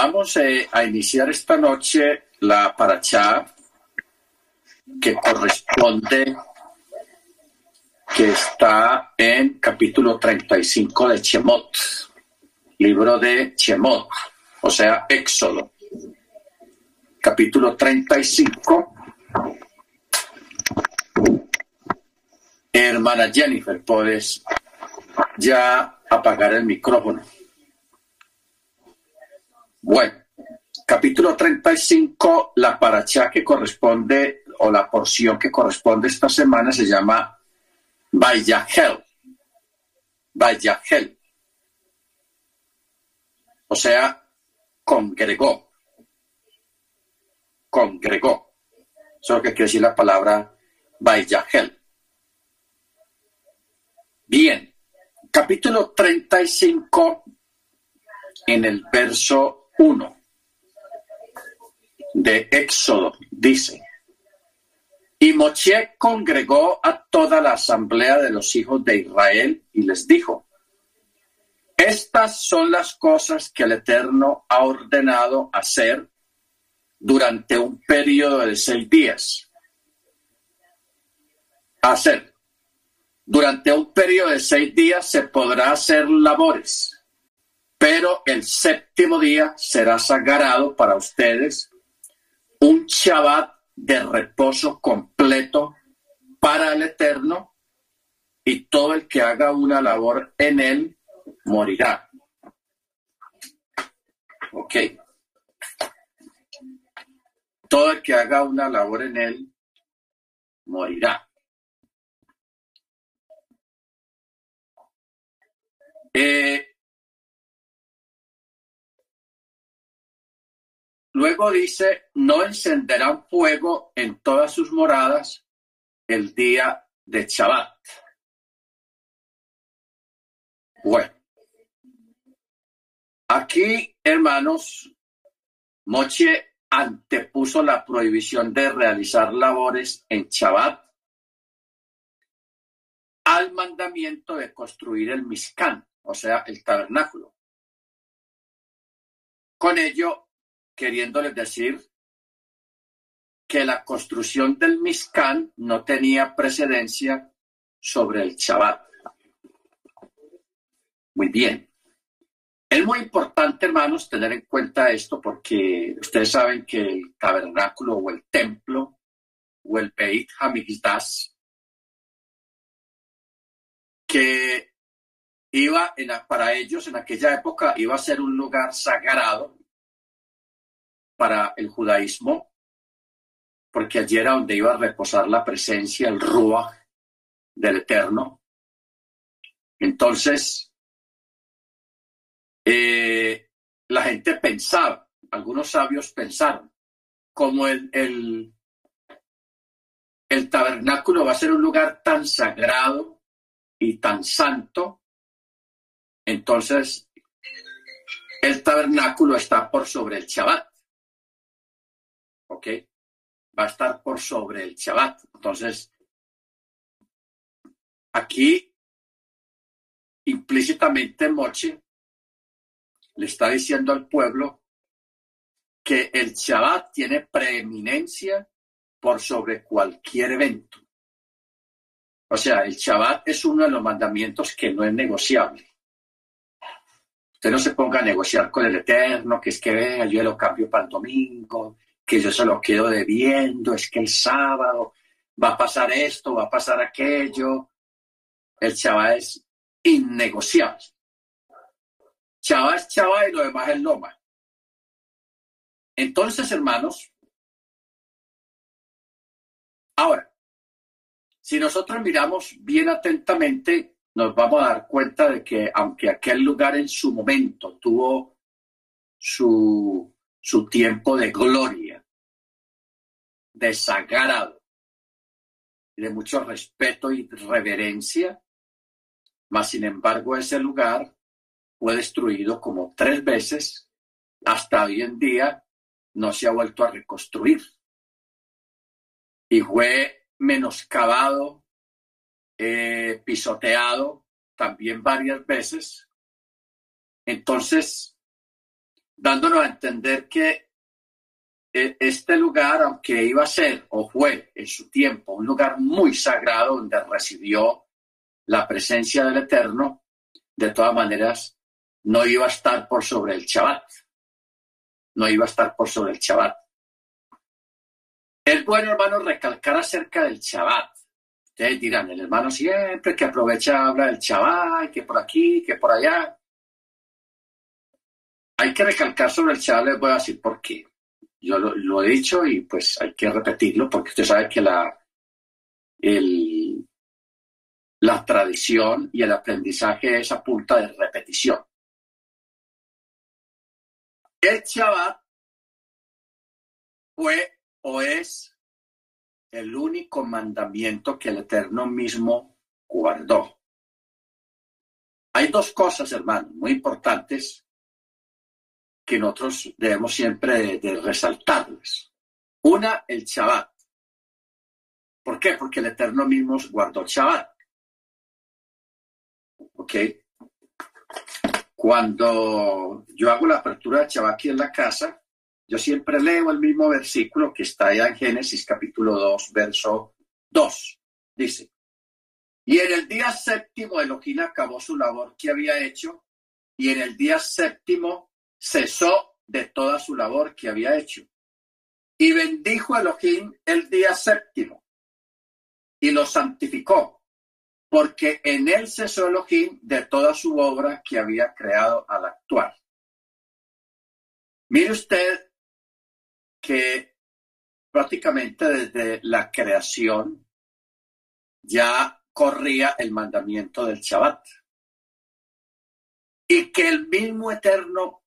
Vamos eh, a iniciar esta noche la paracha que corresponde, que está en capítulo 35 de Chemot, libro de Chemot, o sea, Éxodo. Capítulo 35. Hermana Jennifer, puedes ya apagar el micrófono. Bueno, capítulo 35, la paracha que corresponde o la porción que corresponde esta semana se llama Vayahel. Vayahel. O sea, congregó. Congregó. Eso es lo que quiere decir la palabra Vayahel. Bien, capítulo 35 en el verso 1 de Éxodo dice, y Moche congregó a toda la asamblea de los hijos de Israel y les dijo, estas son las cosas que el Eterno ha ordenado hacer durante un periodo de seis días. Hacer. Durante un periodo de seis días se podrá hacer labores pero el séptimo día será sagrado para ustedes, un Shabbat de reposo completo para el Eterno, y todo el que haga una labor en él morirá. Ok. Todo el que haga una labor en él morirá. Eh, Luego dice, no encenderán fuego en todas sus moradas el día de Shabbat. Bueno, aquí, hermanos, Moche antepuso la prohibición de realizar labores en Shabbat al mandamiento de construir el Mishkan, o sea, el tabernáculo. Con ello, queriéndoles decir que la construcción del Mishkan no tenía precedencia sobre el Shabbat. Muy bien. Es muy importante, hermanos, tener en cuenta esto porque ustedes saben que el tabernáculo o el templo o el Beit Hamikdash que iba en, para ellos en aquella época iba a ser un lugar sagrado para el judaísmo, porque allí era donde iba a reposar la presencia, el Ruach del Eterno. Entonces, eh, la gente pensaba, algunos sabios pensaron, como el, el, el tabernáculo va a ser un lugar tan sagrado y tan santo, entonces el tabernáculo está por sobre el Shabbat. ¿Ok? Va a estar por sobre el Shabbat. Entonces, aquí implícitamente Moche le está diciendo al pueblo que el Shabbat tiene preeminencia por sobre cualquier evento. O sea, el Shabbat es uno de los mandamientos que no es negociable. Usted no se ponga a negociar con el Eterno, que es que vea, yo lo cambio para el domingo, que yo se lo quedo debiendo, es que el sábado va a pasar esto, va a pasar aquello. El chava es innegociable. Chava es chava y lo demás es loma. Entonces, hermanos, ahora, si nosotros miramos bien atentamente, nos vamos a dar cuenta de que aunque aquel lugar en su momento tuvo su su tiempo de gloria, de sagrado, de mucho respeto y reverencia, mas sin embargo ese lugar fue destruido como tres veces, hasta hoy en día no se ha vuelto a reconstruir. Y fue menoscabado, eh, pisoteado también varias veces. Entonces, dándonos a entender que este lugar, aunque iba a ser o fue en su tiempo un lugar muy sagrado donde recibió la presencia del Eterno, de todas maneras no iba a estar por sobre el Shabbat. No iba a estar por sobre el Shabbat. Es bueno, hermano, recalcar acerca del Shabbat. Ustedes dirán, el hermano siempre que aprovecha habla del Shabbat, que por aquí, que por allá. Hay que recalcar sobre el Shabbat, les voy a decir por qué. Yo lo, he dicho y pues hay que repetirlo porque usted sabe que la, el, la tradición y el aprendizaje es a punta de repetición. El Shabbat fue o es el único mandamiento que el Eterno mismo guardó. Hay dos cosas, hermano, muy importantes que nosotros debemos siempre de, resaltarles. Una, el Shabbat. ¿Por qué? Porque el Eterno mismo guardó el Shabbat. ¿Ok? Cuando yo hago la apertura de Shabbat aquí en la casa, yo siempre leo el mismo versículo que está allá en Génesis capítulo 2, verso 2. Dice, y en el día séptimo Elohim acabó su labor que había hecho, y en el día séptimo cesó de toda su labor que había hecho. Y bendijo Elohim el día séptimo y lo santificó, porque en él cesó Elohim de toda su obra que había creado al actuar. Mire usted que prácticamente desde la creación ya corría el mandamiento del Shabbat. Y que el mismo Eterno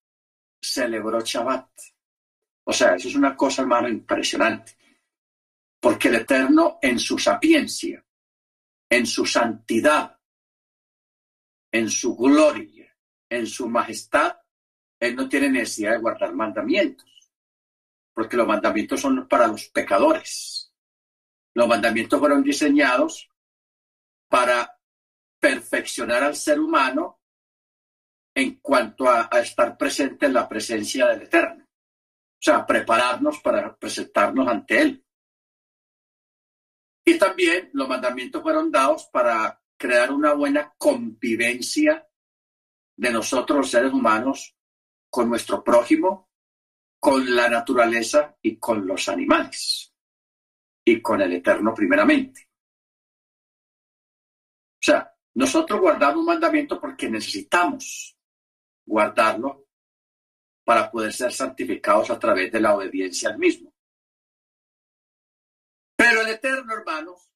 celebró Shabbat. O sea, eso es una cosa, hermano, impresionante. Porque el Eterno, en su sapiencia, en su santidad, en su gloria, en su majestad, Él no tiene necesidad de guardar mandamientos. Porque los mandamientos son para los pecadores. Los mandamientos fueron diseñados para perfeccionar al ser humano en cuanto a, estar presente en la presencia del Eterno. O sea, prepararnos para presentarnos ante Él. Y también los mandamientos fueron dados para crear una buena convivencia de nosotros los seres humanos con nuestro prójimo, con la naturaleza y con los animales y con el Eterno primeramente. O sea, nosotros guardamos un mandamiento porque necesitamos guardarlo para poder ser santificados a través de la obediencia al mismo. Pero el Eterno, hermanos,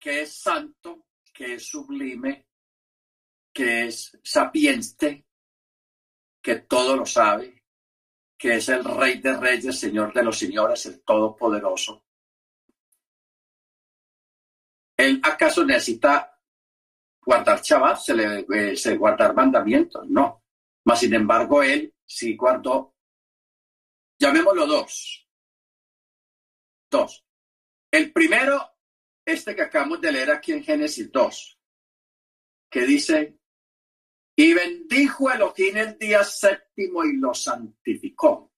que es santo, que es sublime, que es sapiente, que todo lo sabe, que es el Rey de Reyes, Señor de los Señores, el Todopoderoso. ¿Él acaso necesita guardar Shabbat, se le eh, se guardar mandamientos, no. Mas sin embargo, él sí guardó, llamémoslo dos. Dos. El primero, este que acabamos de leer aquí en Génesis 2, que dice, y bendijo Elohim el día séptimo y lo santificó.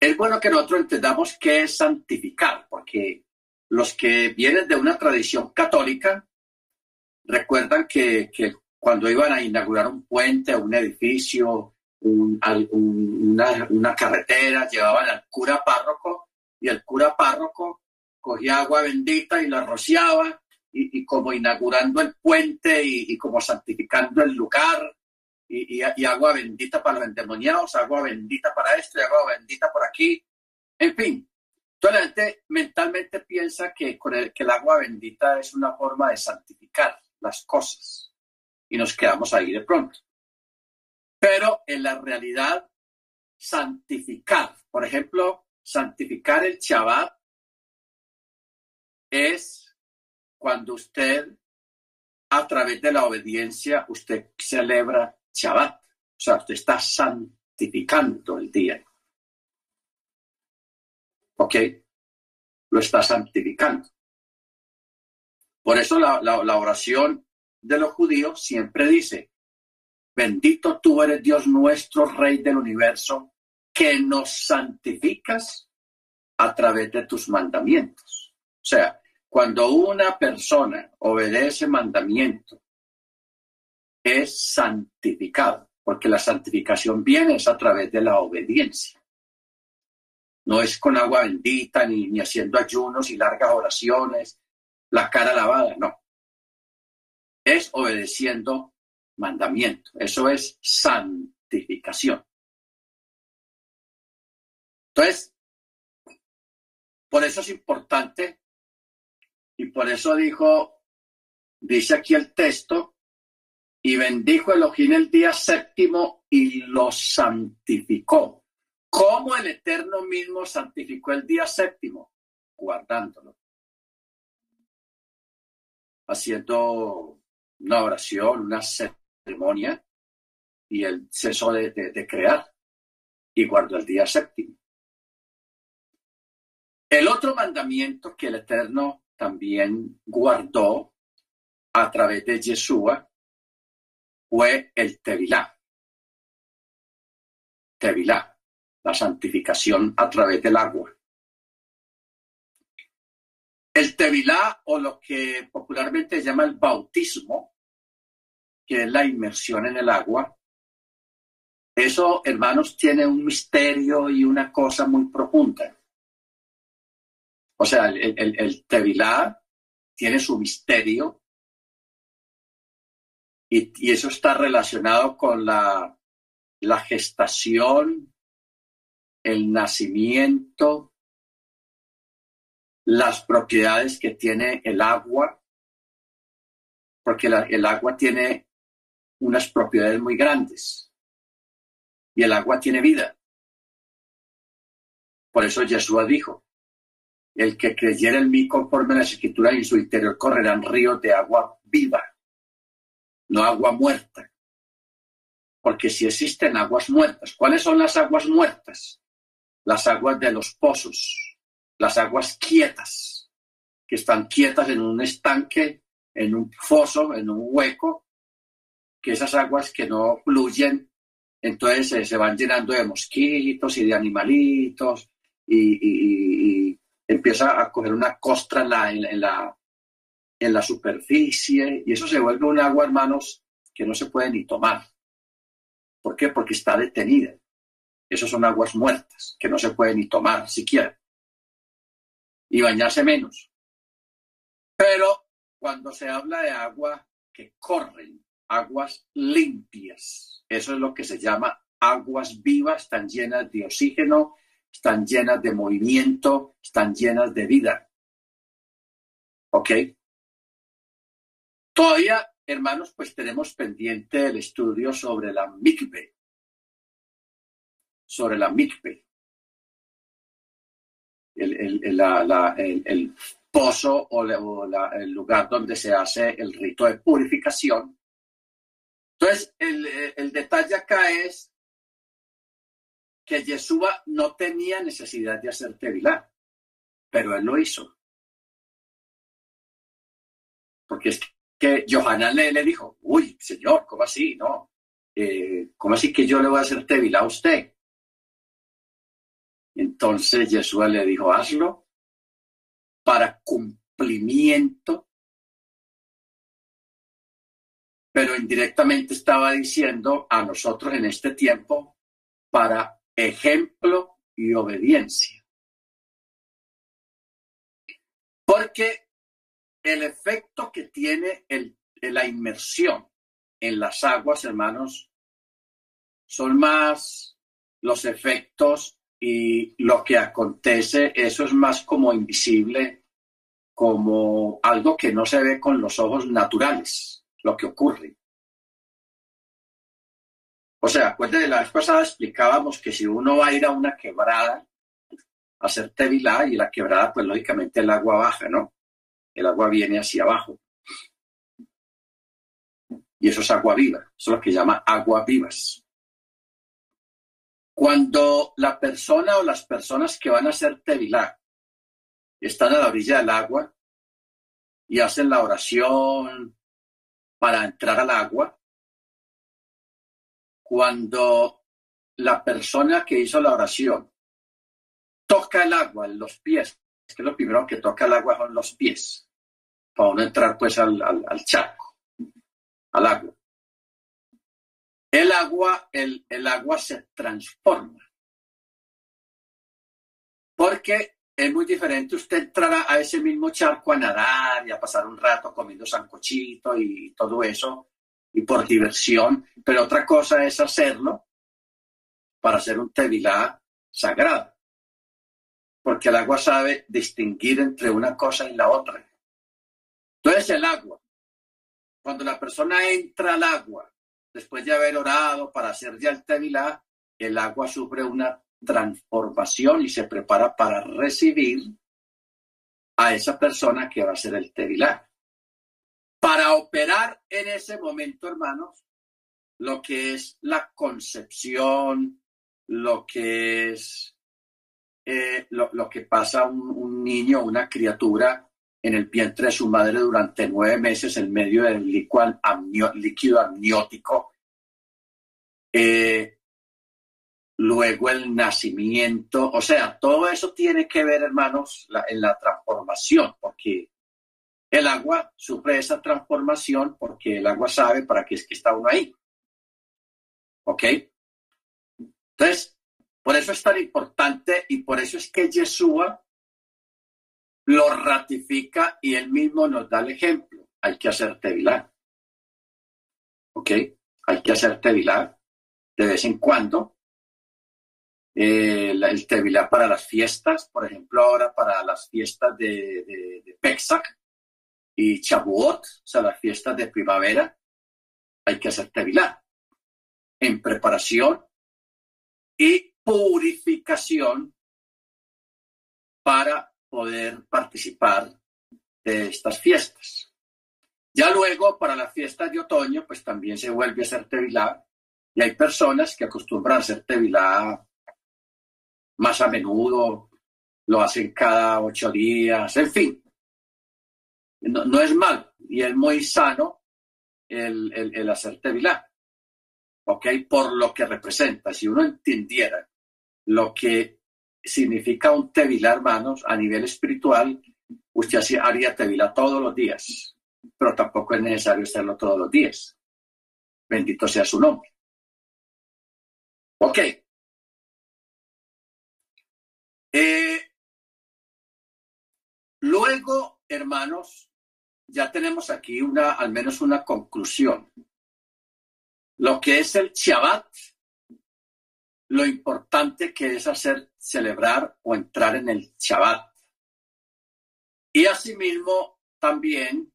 Es bueno que nosotros entendamos qué es santificar, porque los que vienen de una tradición católica recuerdan que, cuando iban a inaugurar un puente, un edificio, una, carretera, llevaban al cura párroco y el cura párroco cogía agua bendita y la rociaba y, como inaugurando el puente y, como santificando el lugar y, agua bendita para los endemoniados, agua bendita para esto y agua bendita por aquí. En fin, toda la gente mentalmente piensa que, con el, que el agua bendita es una forma de santificar las cosas y nos quedamos ahí de pronto. Pero en la realidad, santificar, por ejemplo, santificar el Shabbat es cuando usted, a través de la obediencia, usted celebra Shabbat. O sea, usted está santificando el día. ¿Ok? Lo está santificando. Por eso la, oración de los judíos siempre dice, bendito tú eres Dios nuestro, Rey del universo, que nos santificas a través de tus mandamientos. O sea, cuando una persona obedece mandamiento, es santificado, porque la santificación viene es a través de la obediencia. No es con agua bendita, ni, ni haciendo ayunos y largas oraciones, la cara lavada, no. Es obedeciendo mandamiento. Eso es santificación. Entonces, por eso es importante y por eso dijo, dice aquí el texto, y bendijo Elohim el día séptimo y lo santificó. ¿Cómo el Eterno mismo santificó el día séptimo? Guardándolo. Haciendo una oración, una ceremonia, y él cesó de, de crear y guardó el día séptimo. El otro mandamiento que el Eterno también guardó a través de Yeshua fue el Tevilá. Tevilá, la santificación a través del agua. El Tevilá, o lo que popularmente se llama el bautismo, que es la inmersión en el agua, eso, hermanos, tiene un misterio y una cosa muy profunda. O sea, el, el, Tevilá tiene su misterio y, eso está relacionado con la, la gestación, el nacimiento, las propiedades que tiene el agua, porque el agua tiene unas propiedades muy grandes y el agua tiene vida. Por eso Jesús dijo, el que creyera en mí conforme a las escrituras y en su interior correrán ríos de agua viva, no agua muerta. Porque si existen aguas muertas, ¿cuáles son las aguas muertas? Las aguas de los pozos, las aguas quietas, que están quietas en un estanque, en un foso, en un hueco, que esas aguas que no fluyen, entonces se van llenando de mosquitos y de animalitos y, empieza a coger una costra en la, en, la, en la superficie y eso se vuelve un agua, hermanos, que no se puede ni tomar. ¿Por qué? Porque está detenida. Esas son aguas muertas que no se puede ni tomar siquiera. Y bañarse menos. Pero cuando se habla de agua que corren, aguas limpias, eso es lo que se llama aguas vivas, están llenas de oxígeno, están llenas de movimiento, están llenas de vida. ¿Ok? Todavía, hermanos, pues tenemos pendiente el estudio sobre la mikve. Sobre la mikve. El, el, pozo o, el lugar donde se hace el rito de purificación. Entonces, el, detalle acá es que Yeshua no tenía necesidad de hacer Tevilá, pero él lo hizo. Porque es que Johanan le, le dijo, uy, señor, ¿cómo así? No, eh, ¿cómo así que yo le voy a hacer Tevilá a usted? Entonces Yeshua le dijo, hazlo para cumplimiento, pero indirectamente estaba diciendo a nosotros en este tiempo para ejemplo y obediencia. Porque el efecto que tiene el, la inmersión en las aguas, hermanos, son más los efectos y lo que acontece, eso es más como invisible, como algo que no se ve con los ojos naturales, lo que ocurre. O sea, de la vez pasada explicábamos que si uno va a ir a una quebrada a hacer tevilá y la quebrada, pues lógicamente el agua baja, ¿no? El agua viene hacia abajo. Y eso es agua viva, eso es lo que llama agua vivas. Cuando la persona o las personas que van a hacer tevilá están a la orilla del agua y hacen la oración para entrar al agua, cuando la persona que hizo la oración toca el agua en los pies, es que lo primero que toca el agua son los pies, para no entrar pues al, charco, al agua. El agua, el, el agua se transforma. Porque es muy diferente usted entrar a ese mismo charco a nadar y a pasar un rato comiendo sancochito y todo eso, y por diversión, pero otra cosa es hacerlo para hacer un tevilá sagrado, porque el agua sabe distinguir entre una cosa y la otra. Entonces el agua, cuando la persona entra al agua, después de haber orado para hacer ya el tevilá, el agua sufre una transformación y se prepara para recibir a esa persona que va a ser el tevilá. Para operar en ese momento, hermanos, lo que es la concepción, lo que es eh, lo, que pasa un, un niño, una criatura en el vientre de su madre durante nueve meses en medio del líquido, amniótico. Eh, luego el nacimiento, o sea, todo eso tiene que ver, hermanos, en la transformación, porque el agua sufre esa transformación porque el agua sabe para qué es que está uno ahí. ¿Ok? Entonces, por eso es tan importante y por eso es que Yeshua lo ratifica y él mismo nos da el ejemplo. Hay que hacer tevilá. ¿Ok? Hay que hacer tevilá de vez en cuando. Eh, el tevilá para las fiestas, por ejemplo, ahora para las fiestas de, de, Pesach y Chabuot, o sea, las fiestas de primavera, hay que hacer tevilá en preparación y purificación para poder participar de estas fiestas. Ya luego, para las fiestas de otoño, pues también se vuelve a hacer tevilá y hay personas que acostumbran a hacer tevilá más a menudo, lo hacen cada ocho días, en fin. No, es mal y es muy sano el, el, el hacer tevilá. ¿ok? Por lo que representa. Si uno entendiera lo que significa un tevilá, hermanos, a nivel espiritual, usted haría tevilá todos los días, pero tampoco es necesario hacerlo todos los días. Bendito sea su nombre. Ok. Eh, luego, hermanos, ya tenemos aquí una, al menos una conclusión lo que es el Shabbat, lo importante que es hacer, celebrar o entrar en el Shabbat. Y asimismo también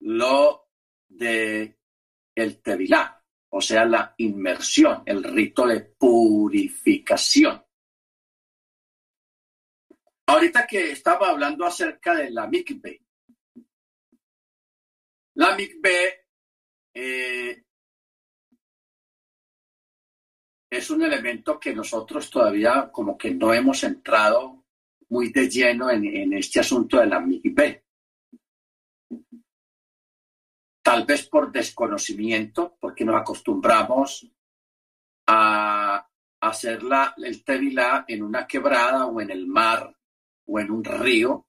lo de el Tevilá, o sea, la inmersión, el rito de purificación. Ahorita que estaba hablando acerca de la mikve, la mikve eh, es un elemento que nosotros todavía como que no hemos entrado muy de lleno en, este asunto de la MIGB. Tal vez por desconocimiento, porque nos acostumbramos a hacer el tevilá en una quebrada o en el mar o en un río.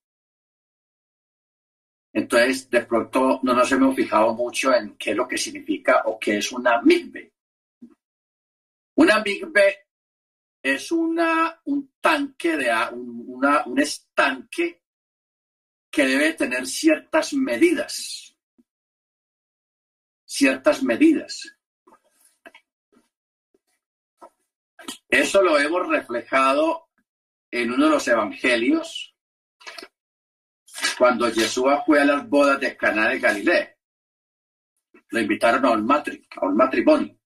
Entonces, de pronto no nos hemos fijado mucho en qué es lo que significa o qué es una migbe. Una Big B es una, un tanque de una, un estanque que debe tener ciertas medidas. Ciertas medidas. Eso lo hemos reflejado en uno de los evangelios, cuando Jesús fue a las bodas de Caná de Galilea. Lo invitaron a un, a un matrimonio.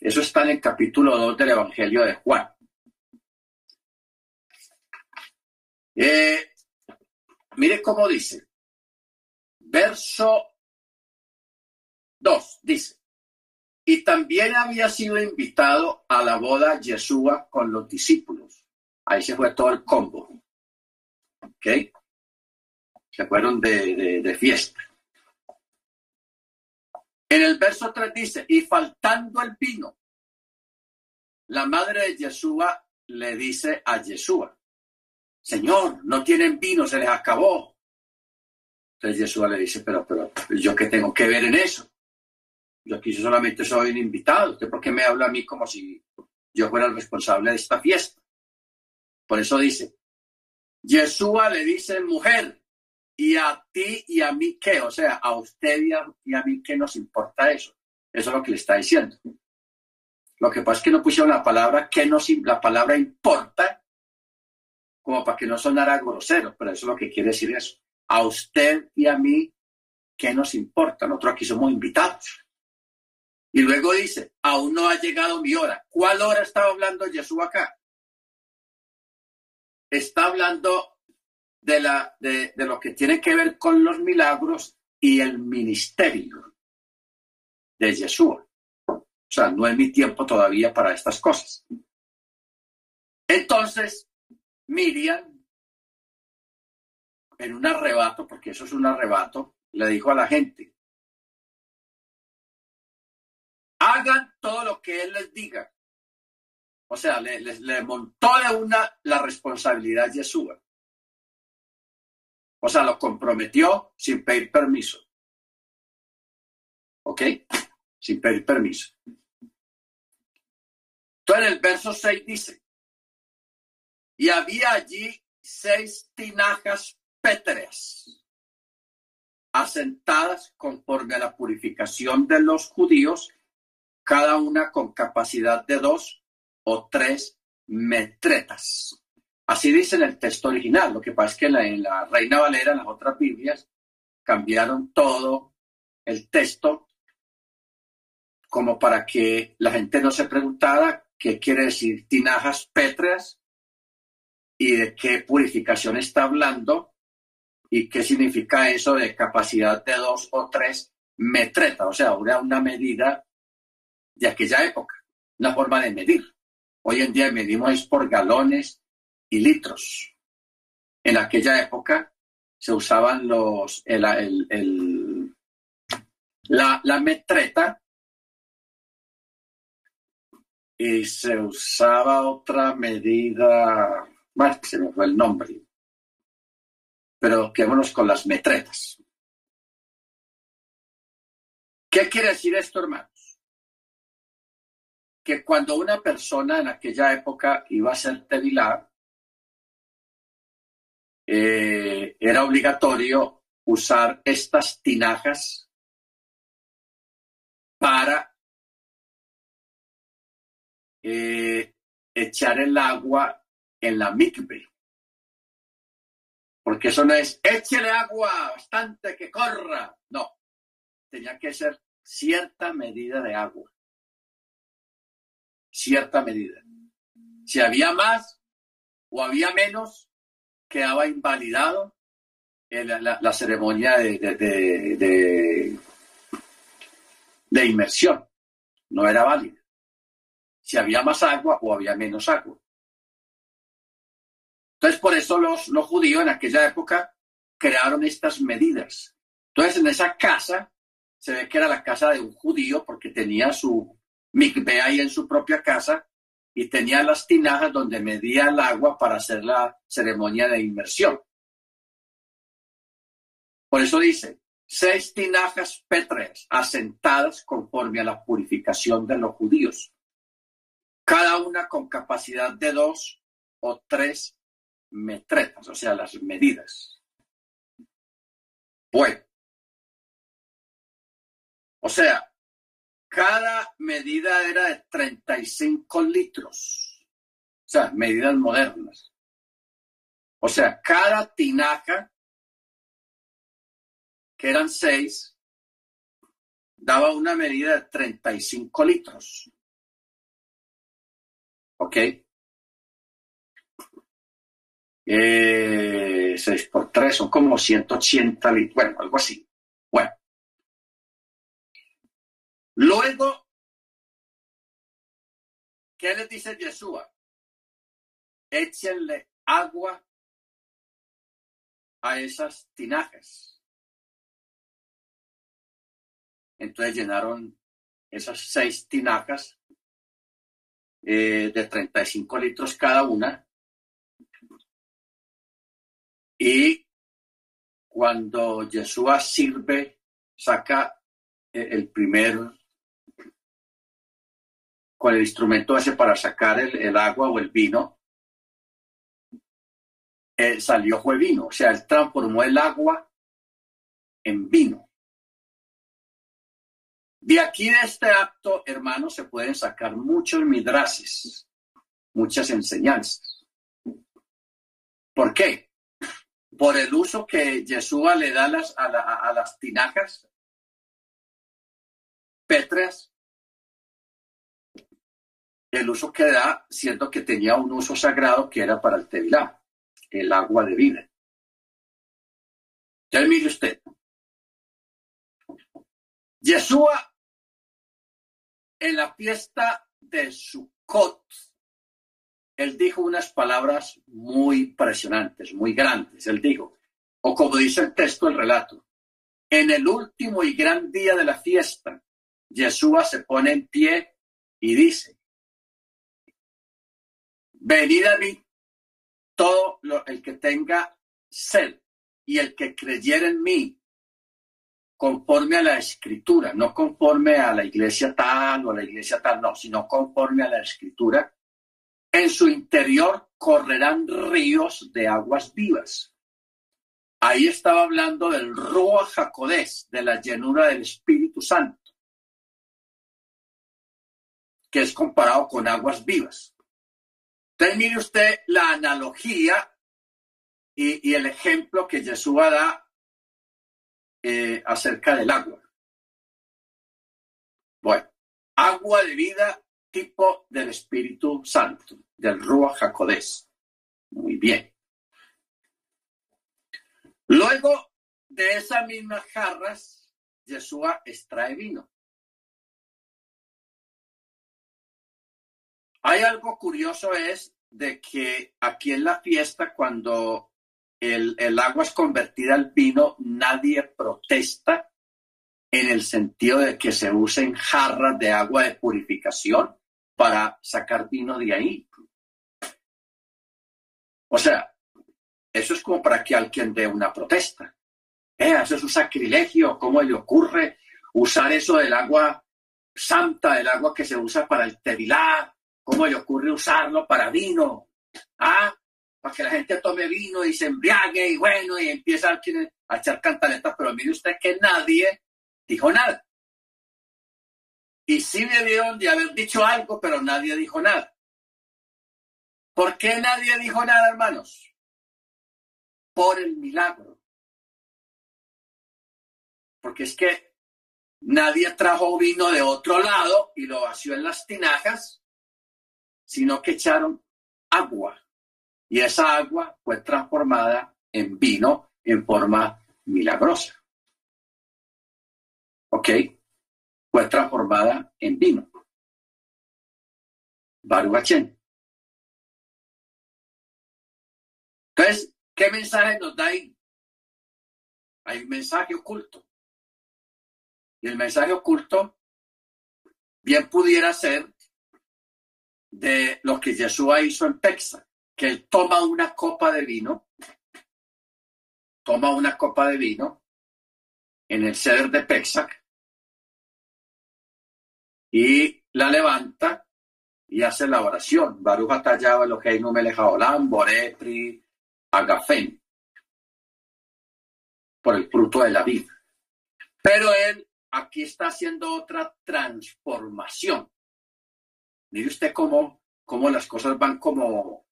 Eso está en el capítulo 2 del Evangelio de Juan. Eh, mire cómo dice. Verso 2 dice. Y también había sido invitado a la boda Yeshua con los discípulos. Ahí se fue todo el combo. ¿Ok? Se fueron de fiesta. En el verso 3 dice, y faltando el vino, la madre de Yeshua le dice a Yeshua, Señor, no tienen vino, se les acabó. Entonces Yeshua le dice, pero, pero, ¿yo qué tengo que ver en eso? Yo aquí solamente soy un invitado. ¿Usted por qué me habla a mí como si yo fuera el responsable de esta fiesta? Por eso dice, Yeshua le dice, mujer, ¿y a ti y a mí qué? O sea, a usted y a, mí qué nos importa eso. Eso es lo que le está diciendo. Lo que pasa es que no pusieron la palabra que nos, la palabra importa como para que no sonara grosero, pero eso es lo que quiere decir eso. A usted y a mí, ¿qué nos importa? Nosotros aquí somos invitados. Y luego dice, aún no ha llegado mi hora. ¿Cuál hora estaba hablando Jesús acá? Está hablando de, la, de, de lo que tiene que ver con los milagros y el ministerio de Jesús. O sea, no es mi tiempo todavía para estas cosas. Entonces, Miriam, en un arrebato, porque eso es un arrebato, le dijo a la gente, hagan todo lo que él les diga. O sea, le, le, montó de una la responsabilidad Yeshua. O sea, lo comprometió sin pedir permiso. ¿Ok? Sin pedir permiso. Entonces el verso 6 dice, y había allí seis tinajas pétreas, asentadas conforme a la purificación de los judíos, cada una con capacidad de dos o tres metretas. Así dice en el texto original. Lo que pasa es que en la, Reina Valera, en las otras Biblias, cambiaron todo el texto como para que la gente no se preguntara qué quiere decir tinajas pétreas y de qué purificación está hablando y qué significa eso de capacidad de dos o tres metretas, o sea, una medida de aquella época, una forma de medir. Hoy en día medimos por galones y litros. En aquella época se usaban los, el, el, la, la metreta y se usaba otra medida, que se me fue el nombre, pero quedémonos con las metretas. ¿Qué quiere decir esto, hermanos? Que cuando una persona en aquella época iba a ser tevilada, eh, era obligatorio usar estas tinajas para eh, echar el agua en la mikve. Porque eso no es, échele agua bastante que corra. No, tenía que ser cierta medida de agua. Cierta medida. Si había más o había menos, quedaba invalidado la, ceremonia de, de, de inmersión. No era válida si había más agua o había menos agua. Entonces, por eso los, los judíos en aquella época crearon estas medidas. Entonces, en esa casa, se ve que era la casa de un judío porque tenía su mikve ahí en su propia casa y tenía las tinajas donde medía el agua para hacer la ceremonia de inmersión. Por eso dice, seis tinajas pétreas asentadas conforme a la purificación de los judíos cada una con capacidad de dos o tres metretas, o sea, las medidas. Bueno, o sea, cada medida era de 35 litros, o sea, medidas modernas. O sea, cada tinaja, que eran seis, daba una medida de 35 litros. ¿Ok? Eh, 6 por 3 son como 180 litros, bueno, algo así. Luego, ¿qué les dice Yeshua? Échenle agua a esas tinajas. Entonces llenaron esas seis tinajas eh, de 35 litros cada una. Y cuando Yeshua sirve, saca eh, el primer, con el instrumento ese para sacar el, agua o el vino, eh, salió fue vino, o sea, él transformó el agua en vino. De aquí de este acto, hermanos, se pueden sacar muchos midrases, muchas enseñanzas. ¿Por qué? Por el uso que Yeshua le da las, a, las tinajas pétreas, el uso que da, siendo que tenía un uso sagrado que era para el tevilá, el agua de vida. Entonces, mire usted, Yeshua en la fiesta de Sukkot, él dijo unas palabras muy impresionantes, muy grandes. Él dijo, o como dice el texto, el relato, en el último y gran día de la fiesta, Yeshua se pone en pie y dice, venid a mí todo el que tenga sed y el que creyera en mí, conforme a la escritura, no conforme a la iglesia tal o la iglesia tal, no, sino conforme a la escritura, en su interior correrán ríos de aguas vivas. Ahí estaba hablando del Rúa Jacodés, de la llenura del Espíritu Santo, que es comparado con aguas vivas. Entonces usted la analogía y, el ejemplo que Jesús da eh, acerca del agua. Bueno, agua de vida tipo del Espíritu Santo, del Rúa Jacodés. Muy bien. Luego de esas mismas jarras, Yeshua extrae vino. Hay algo curioso es de que aquí en la fiesta, cuando el, agua es convertida al vino, nadie protesta en el sentido de que se usen jarras de agua de purificación para sacar vino de ahí. O sea, eso es como para que alguien dé una protesta. Eh, eso es un sacrilegio. ¿Cómo le ocurre usar eso del agua santa, del agua que se usa para el tevilá? ¿Cómo le ocurre usarlo para vino? Ah, para que la gente tome vino y se embriague y bueno, y empieza a, echar cantaletas, pero mire usted que nadie dijo nada. Y sí debieron de haber dicho algo, pero nadie dijo nada. ¿Por qué nadie dijo nada, hermanos? Por el milagro. Porque es que nadie trajo vino de otro lado y lo vació en las tinajas, sino que echaron agua y esa agua fue transformada en vino en forma milagrosa. ¿Ok? Fue transformada en vino. Baruachén. Entonces, ¿qué mensaje nos da ahí? Hay un mensaje oculto. Y el mensaje oculto bien pudiera ser de lo que Yeshua hizo en Texas que él toma una copa de vino, toma una copa de vino en el ceder de Pexac y la levanta y hace la oración. Baruch atayaba Eloheinu melech haolam borepri agafen por el fruto de la vida. Pero él aquí está haciendo otra transformación. Mire usted cómo, cómo las cosas van como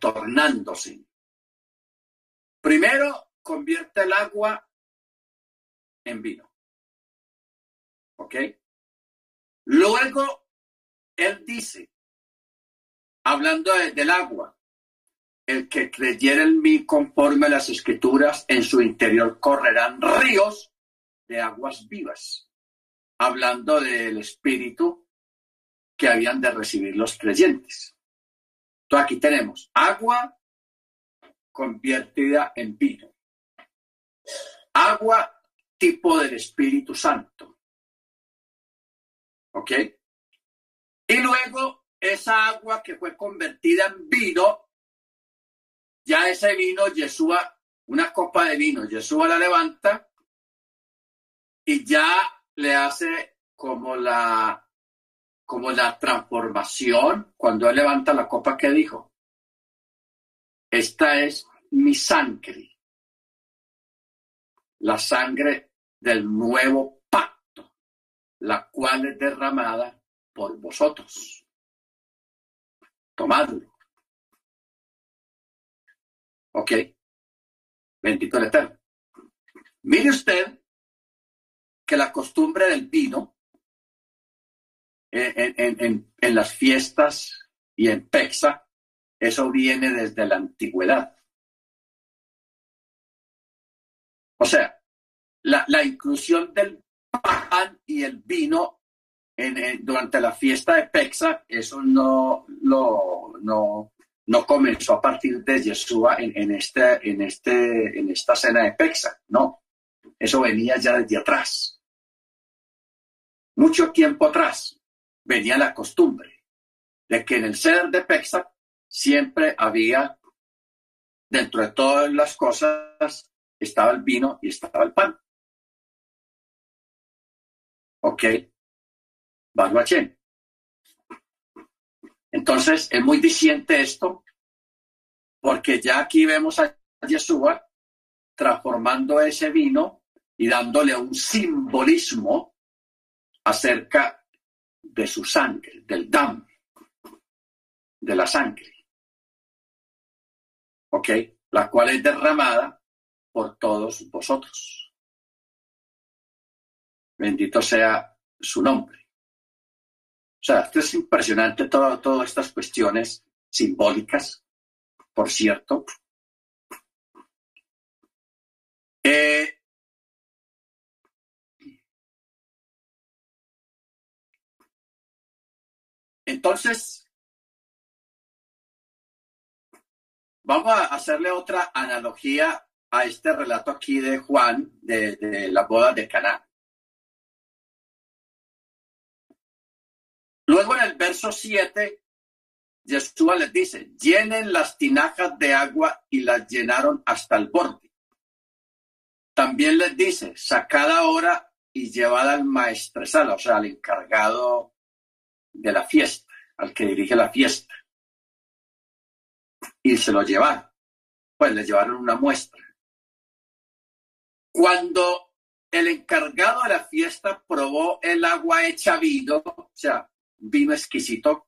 tornándose. Primero, convierte el agua en vino. ¿Ok? Luego, él dice, hablando del agua, el que creyera en mí conforme a las escrituras, en su interior correrán ríos de aguas vivas. Hablando del espíritu que habían de recibir los creyentes. Entonces aquí tenemos agua convertida en vino. Agua tipo del Espíritu Santo. ¿Ok? Y luego esa agua que fue convertida en vino, ya ese vino, Yeshua, una copa de vino, Yeshua la levanta y ya le hace como la como la transformación cuando él levanta la copa que dijo. Esta es mi sangre, la sangre del nuevo pacto, la cual es derramada por vosotros. Tomadlo. ¿Ok? Bendito el Eterno. Mire usted que la costumbre del vino en, las fiestas y en Pexa, eso viene desde la antigüedad. O sea, la, inclusión del pan y el vino en, durante la fiesta de Pexa, eso no, lo, no, no comenzó a partir de Yeshua en, en, este, en, este, en esta cena de Pexa, no. Eso venía ya desde atrás. Mucho tiempo atrás venía la costumbre de que en el ceder de Pesach siempre había, dentro de todas las cosas, estaba el vino y estaba el pan. ¿Ok? Baruachén. Entonces, es muy diciente esto, porque ya aquí vemos a Yeshua transformando ese vino y dándole un simbolismo acerca de su sangre, del dam, de la sangre. ¿Ok? La cual es derramada por todos vosotros. Bendito sea su nombre. O sea, esto es impresionante, todo, todas estas cuestiones simbólicas, por cierto. Eh, Entonces, vamos a hacerle otra analogía a este relato aquí de Juan de, la boda de Caná. Luego en el verso 7, Yeshua les dice, llenen las tinajas de agua y las llenaron hasta el borde. También les dice, sacad ahora y llevad al maestresala, o sea, al encargado de la fiesta, al que dirige la fiesta. Y se lo llevaron. Pues le llevaron una muestra. Cuando el encargado de la fiesta probó el agua hecha vino, o sea, vino exquisito,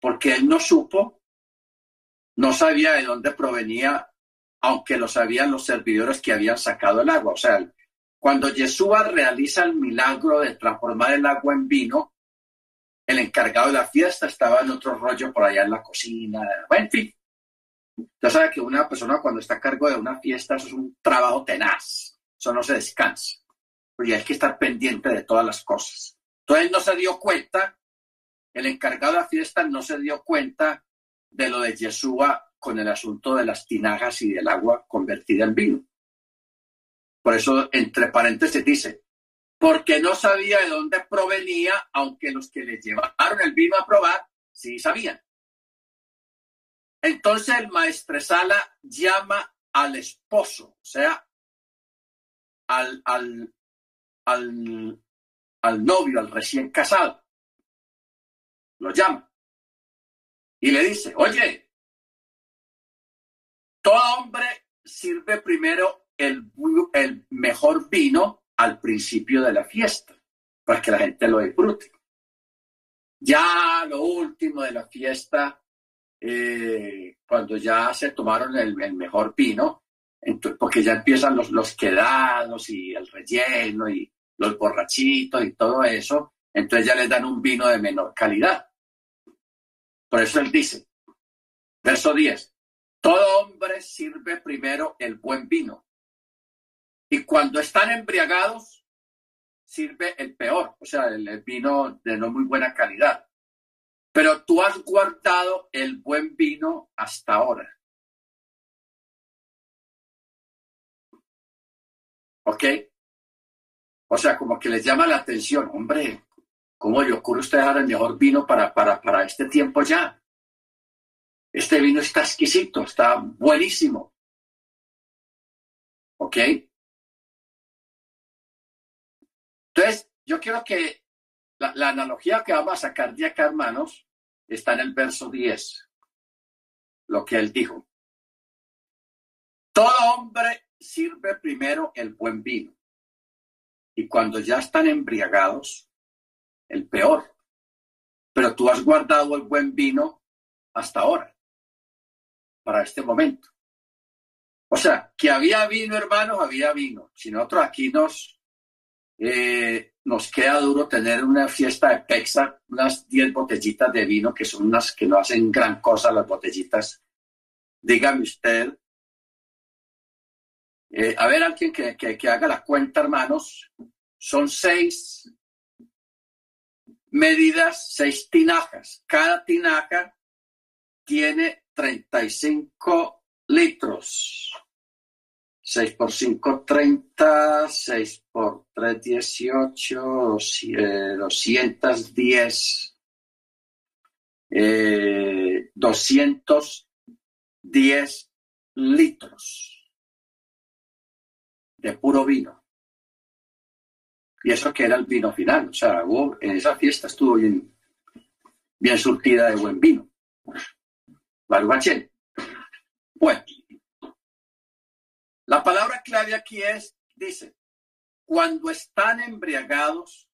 porque él no supo, no sabía de dónde provenía, aunque lo sabían los servidores que habían sacado el agua. O sea, cuando Yeshua realiza el milagro de transformar el agua en vino, el encargado de la fiesta estaba en otro rollo por allá en la cocina, en fin. Ya sabe que una persona cuando está a cargo de una fiesta, eso es un trabajo tenaz, eso no se descansa, porque hay que estar pendiente de todas las cosas. Entonces no se dio cuenta, el encargado de la fiesta no se dio cuenta de lo de Yeshua con el asunto de las tinajas y del agua convertida en vino. Por eso, entre paréntesis, dice, porque no sabía de dónde provenía, aunque los que le llevaron el vino a probar sí sabían. Entonces el maestresala llama al esposo, o sea, al, al, al, al novio, al recién casado. Lo llama y le dice, oye, todo hombre sirve primero el, el mejor vino al principio de la fiesta, para que la gente lo disfrute. Ya lo último de la fiesta, eh, cuando ya se tomaron el, mejor vino, porque ya empiezan los, los quedados y el relleno y los borrachitos y todo eso, entonces ya les dan un vino de menor calidad. Por eso él dice, verso 10, todo hombre sirve primero el buen vino y cuando están embriagados, sirve el peor, o sea, el, vino de no muy buena calidad. Pero tú has guardado el buen vino hasta ahora. ¿Ok? O sea, como que les llama la atención, hombre, ¿Cómo le ocurre a usted dejar el mejor vino para, para, para este tiempo ya? Este vino está exquisito, está buenísimo. ¿Ok? Entonces, yo quiero que la, analogía que vamos a sacar de acá, hermanos, está en el verso 10. Lo que él dijo. Todo hombre sirve primero el buen vino. Y cuando ya están embriagados, el peor. Pero tú has guardado el buen vino hasta ahora, para este momento. O sea, que había vino, hermanos, había vino. Si nosotros aquí nos, eh, nos queda duro tener una fiesta de Pexa, unas 10 botellitas de vino, que son unas que no hacen gran cosa las botellitas. Dígame usted. Eh, a ver, alguien que, que, haga la cuenta, hermanos. Son seis medidas, seis tinajas. Cada tinaja tiene 35 litros. 6 por 5, 30, 6 por 3, 18, 210, eh, 210 litros de puro vino. Y eso que era el vino final. O sea, en esa fiesta estuvo bien, bien surtida de buen vino. Baruachel. Bueno, la palabra clave aquí es, dice, cuando están embriagados,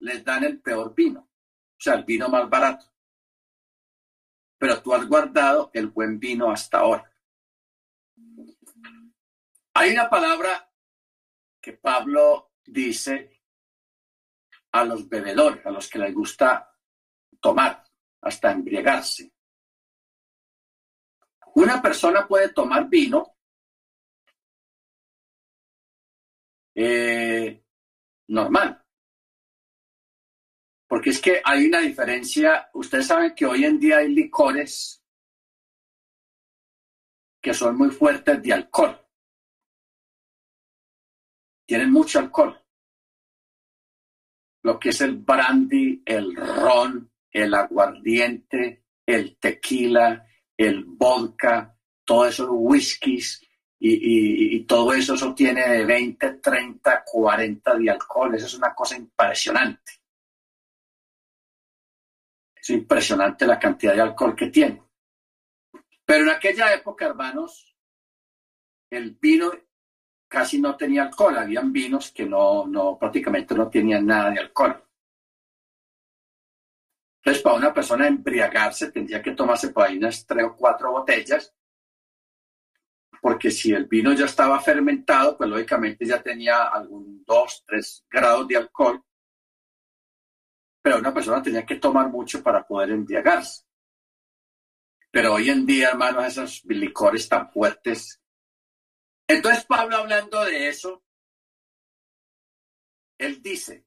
les dan el peor vino, o sea, el vino más barato. Pero tú has guardado el buen vino hasta ahora. Hay una palabra que Pablo dice a los bebedores, a los que les gusta tomar, hasta embriagarse. Una persona puede tomar vino eh, normal. Porque es que hay una diferencia. Ustedes saben que hoy en día hay licores que son muy fuertes de alcohol. Tienen mucho alcohol lo que es el brandy, el ron, el aguardiente, el tequila, el vodka, todos esos whiskies y, todo eso, eso tiene de 20, 30, 40 de alcohol. Eso es una cosa impresionante. Es impresionante la cantidad de alcohol que tiene. Pero en aquella época, hermanos, el vino casi no tenía alcohol, habían vinos que no, no, prácticamente no tenían nada de alcohol. Entonces, para una persona embriagarse, tendría que tomarse por ahí unas tres o cuatro botellas, porque si el vino ya estaba fermentado, pues lógicamente ya tenía algún dos, tres grados de alcohol, pero una persona tenía que tomar mucho para poder embriagarse. Pero hoy en día, hermanos, esos licores tan fuertes. Entonces Pablo hablando de eso, él dice,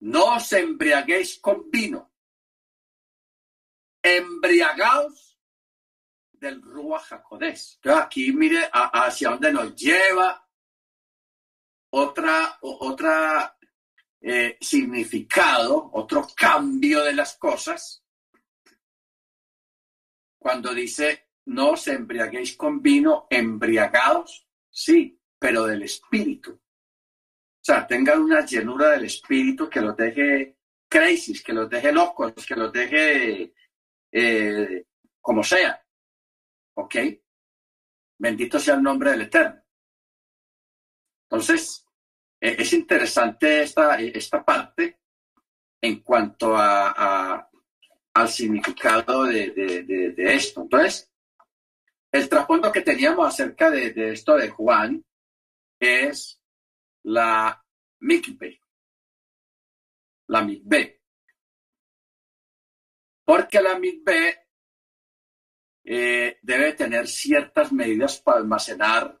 no os embriaguéis con vino, embriagaos del Rúa Jacodés. Entonces aquí mire hacia dónde nos lleva otra, otra eh, significado, otro cambio de las cosas. Cuando dice, no os embriaguéis con vino, embriagados sí, pero del espíritu. O sea, tengan una llenura del espíritu que los deje crazy, que los deje locos, que los deje eh, como sea. ¿Ok? Bendito sea el nombre del Eterno. Entonces, e, es interesante esta, esta parte en cuanto a, al significado de, de esto. Entonces, el trasfondo que teníamos acerca de, esto de Juan es la mikve, la mikve. Porque la mikve eh, debe tener ciertas medidas para almacenar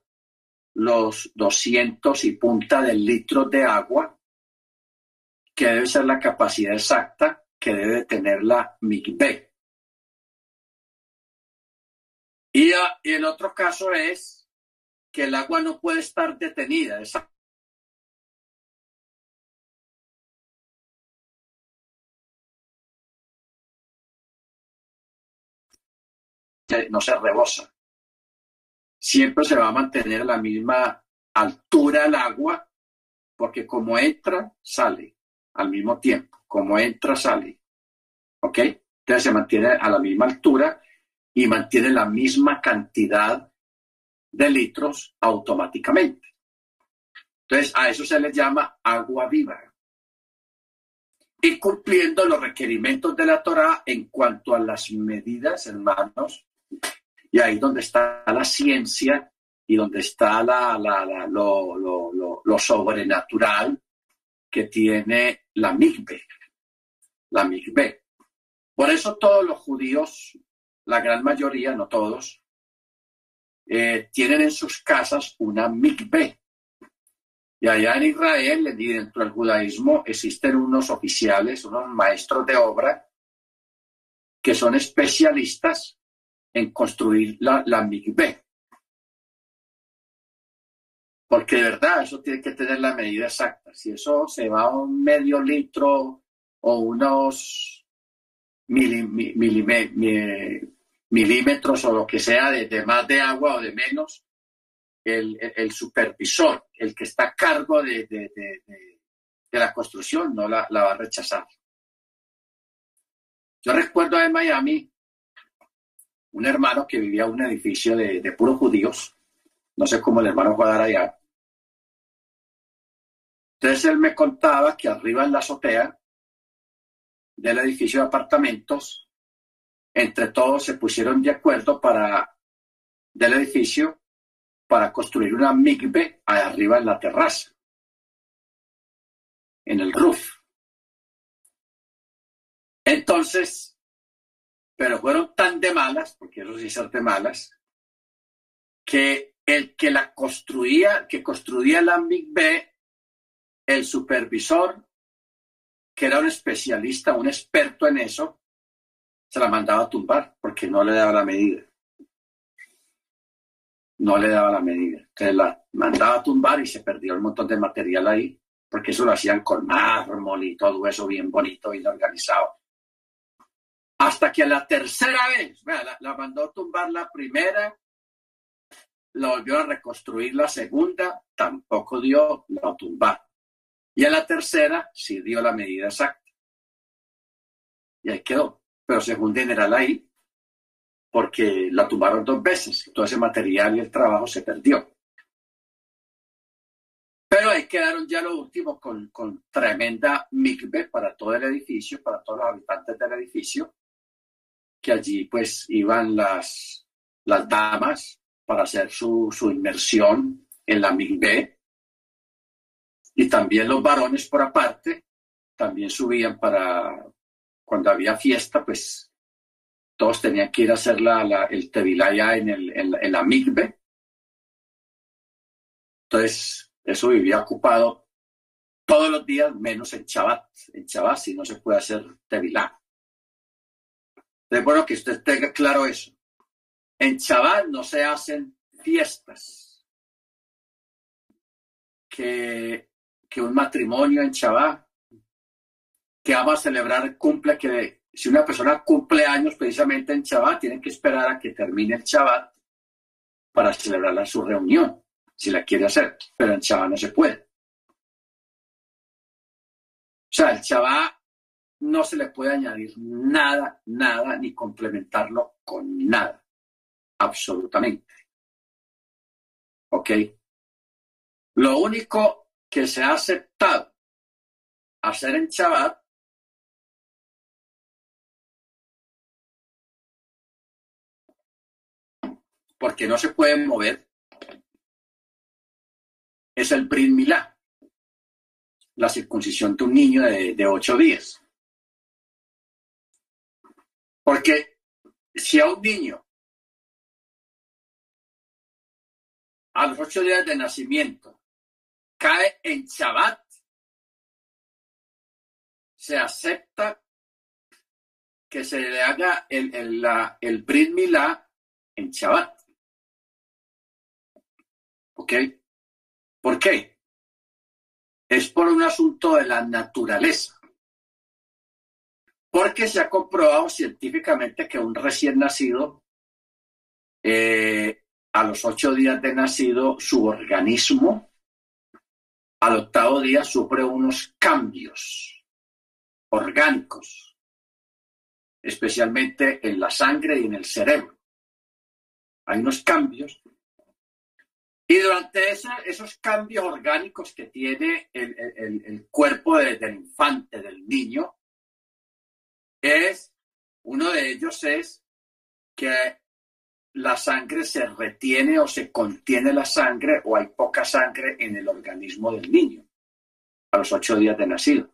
los 200 y punta del litro de agua, que debe ser la capacidad exacta que debe tener la mikve. Y, el otro caso es que el agua no puede estar detenida. No se rebosa. Siempre se va a mantener a la misma altura el agua, porque como entra, sale al mismo tiempo. Como entra, sale. ¿Ok? Entonces se mantiene a la misma altura y mantiene la misma cantidad de litros automáticamente. Entonces, a eso se le llama agua viva. Y cumpliendo los requerimientos de la Torah en cuanto a las medidas, hermanos, y ahí donde está la ciencia y donde está la, lo, lo, sobrenatural que tiene la migbe, la migbe. Por eso todos los judíos, la gran mayoría, no todos, eh, tienen en sus casas una migbe, y allá en Israel y dentro del judaísmo existen unos oficiales, unos maestros de obra, que son especialistas en construir la, la Porque de verdad eso tiene que tener la medida exacta. Si eso se va a un medio litro o unos milímetros o lo que sea de más de agua o de menos, el, supervisor, el que está a cargo de, la construcción, no la, va a rechazar. Yo recuerdo en Miami un hermano que vivía en un edificio de, puros judíos, no sé cómo el hermano fue allá. Entonces él me contaba que arriba en la azotea del edificio de apartamentos, entre todos se pusieron de acuerdo para del edificio para construir una migbe arriba en la terraza, en el roof. Entonces, pero fueron tan de malas, porque eso sí son de malas, que el que la construía, que construía la migbe, el supervisor, que era un especialista, un experto en eso, se la mandaba a tumbar porque no le daba la medida no le daba la medida. Entonces la mandaba a tumbar y se perdió un montón de material ahí, porque eso lo hacían con mármol y todo eso bien bonito, bien organizado. Hasta que la tercera vez, la, mandó a tumbar la primera, la volvió a reconstruir la segunda, tampoco dio la tumbar. Y a la tercera sí dio la medida exacta. Y ahí quedó. Pero según general ahí, porque la tumbaron dos veces. Todo ese material y el trabajo se perdió. Pero ahí quedaron ya los últimos con, con tremenda migbe para todo el edificio, para todos los habitantes del edificio, que allí pues iban las, las damas para hacer su, su inmersión en la migbe. Y también los varones por aparte, también subían para, cuando había fiesta, pues todos tenían que ir a hacer la, el tevilaya en, el, en, la, migbe. Entonces, eso vivía ocupado todos los días, menos en Shabbat. En Shabbat si no se puede hacer tevilá. Es bueno que usted tenga claro eso. En Shabbat no se hacen fiestas. Que, que un matrimonio en Shabbat, que vamos a celebrar cumple que si una persona cumple años precisamente en Shabbat, tiene que esperar a que termine el Shabbat para celebrar su reunión, si la quiere hacer, pero en Shabbat no se puede. O sea, el Shabbat no se le puede añadir nada, nada, ni complementarlo con nada, absolutamente. ¿Ok? Lo único que se ha aceptado hacer en Shabbat porque no se pueden mover, es el Brit Milá, la circuncisión de un niño de, ocho días. Porque si a un niño a los ocho días de nacimiento cae en Shabbat, se acepta que se le haga el, el, la, el Brit Milá en Shabbat. ¿Ok? ¿Por qué? Es por un asunto de la naturaleza. Porque se ha comprobado científicamente que un recién nacido eh, a los ocho días de nacido, su organismo al octavo día sufre unos cambios orgánicos, especialmente en la sangre y en el cerebro. Hay unos cambios. Y durante esos cambios orgánicos que tiene el, cuerpo del infante, del niño, es, uno de ellos es que la sangre se retiene o se contiene la sangre o hay poca sangre en el organismo del niño a los ocho días de nacido.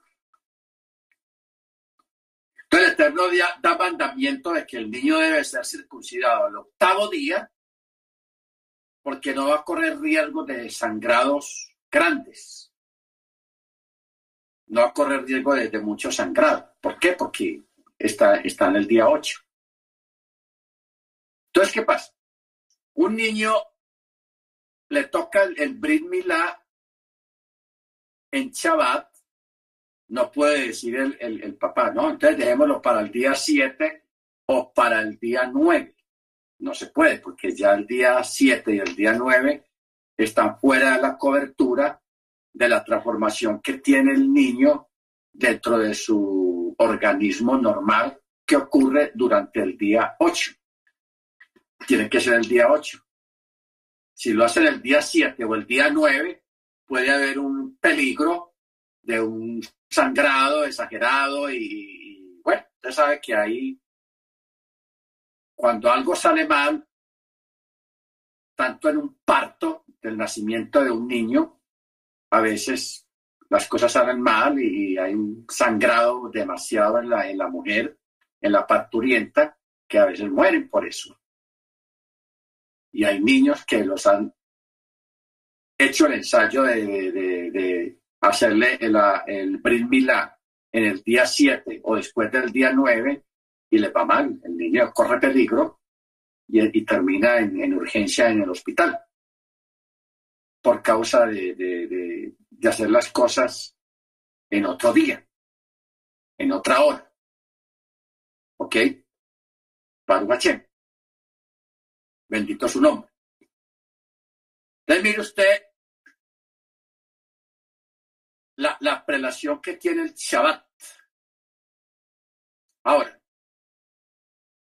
Entonces el Eterno da mandamiento de que el niño debe ser circuncidado al octavo día porque no va a correr riesgo de sangrados grandes. No va a correr riesgo de, de mucho sangrado. ¿Por qué? Porque está, está en el día ocho. Entonces, ¿qué pasa? Un niño le toca el, el en Shabbat, no puede decir el, el, papá, ¿no? Entonces dejémoslo para el día 7 o para el día 9. No se puede, porque ya el día 7 y el día 9 están fuera de la cobertura de la transformación que tiene el niño dentro de su organismo normal que ocurre durante el día 8 tiene que ser el día 8. Si lo hacen el día 7 o el día 9, puede haber un peligro de un sangrado exagerado y, bueno, usted sabe que ahí, cuando algo sale mal, tanto en un parto del nacimiento de un niño, a veces las cosas salen mal y hay un sangrado demasiado en la, en la mujer, en la parturienta, que a veces mueren por eso y hay niños que los han hecho el ensayo de, hacerle el, el en el día 7 o después del día 9 y le va mal. El niño corre peligro y, termina en, urgencia en el hospital por causa de, hacer las cosas en otro día, en otra hora. ¿Ok? Baruch Bendito su nombre. Entonces, mire usted la, la prelación que tiene el Shabbat. Ahora,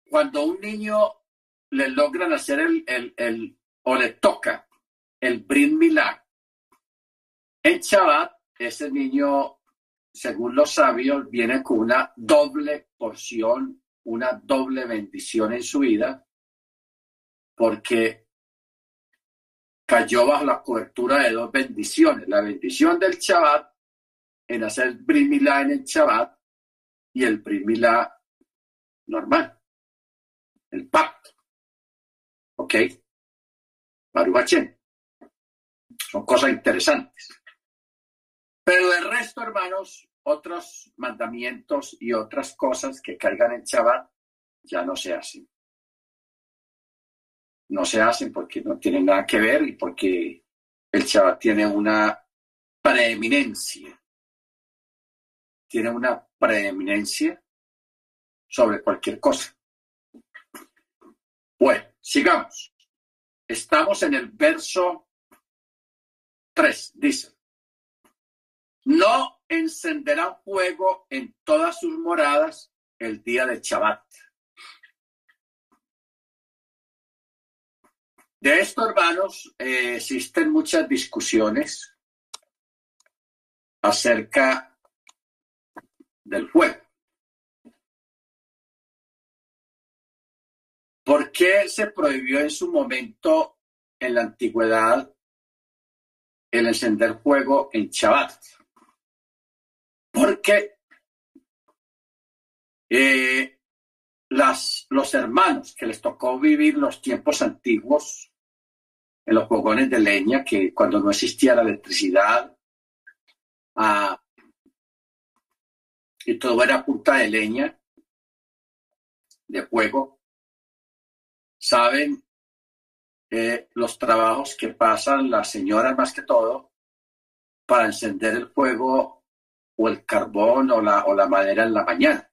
cuando un niño le logran hacer el, el, el o le toca el Brin en Shabbat, ese niño, según los sabios, viene con una doble porción, una doble bendición en su vida, porque cayó bajo la cobertura de dos bendiciones, la bendición del Shabbat en hacer brimilá en el Shabbat y el brimilá normal, el pacto. ¿Ok? Baruch Son cosas interesantes. Pero del resto, hermanos, otros mandamientos y otras cosas que caigan en Shabbat ya no se hacen no se hacen porque no tienen nada que ver y porque el Shabbat tiene una preeminencia. Tiene una preeminencia sobre cualquier cosa. Bueno, sigamos. Estamos en el verso 3. Dice, no encenderá fuego en todas sus moradas el día de Shabbat De esto, hermanos, eh, existen muchas discusiones acerca del fuego. ¿Por qué se prohibió en su momento en la antigüedad el encender fuego en Shabbat? Porque eh, las, los hermanos que les tocó vivir los tiempos antiguos en los fogones de leña, que cuando no existía la electricidad ah, y todo era punta de leña, de fuego, saben eh, los trabajos que pasan las señoras más que todo para encender el fuego o el carbón o la, o la madera en la mañana.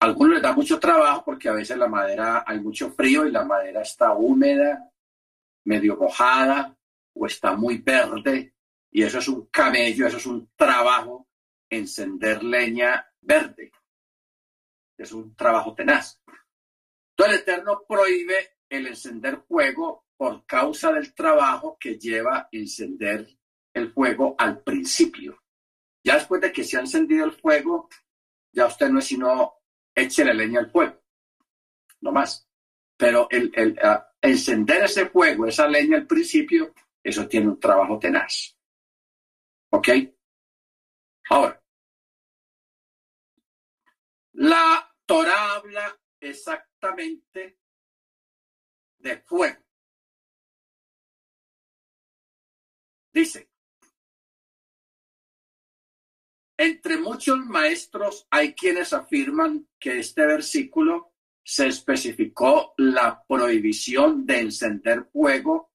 algunos les da mucho trabajo porque a veces la madera hay mucho frío y la madera está húmeda, medio mojada o está muy verde y eso es un camello, eso es un trabajo, encender leña verde. Es un trabajo tenaz. Entonces el Eterno prohíbe el encender fuego por causa del trabajo que lleva encender el fuego al principio. Ya después de que se ha encendido el fuego, ya usted no es sino la leña al fuego, no más. Pero el, el encender ese fuego, esa leña al principio, eso tiene un trabajo tenaz. ¿Ok? Ahora, la Torah habla exactamente de fuego. Dice, entre muchos maestros hay quienes afirman que este versículo se especificó la prohibición de encender fuego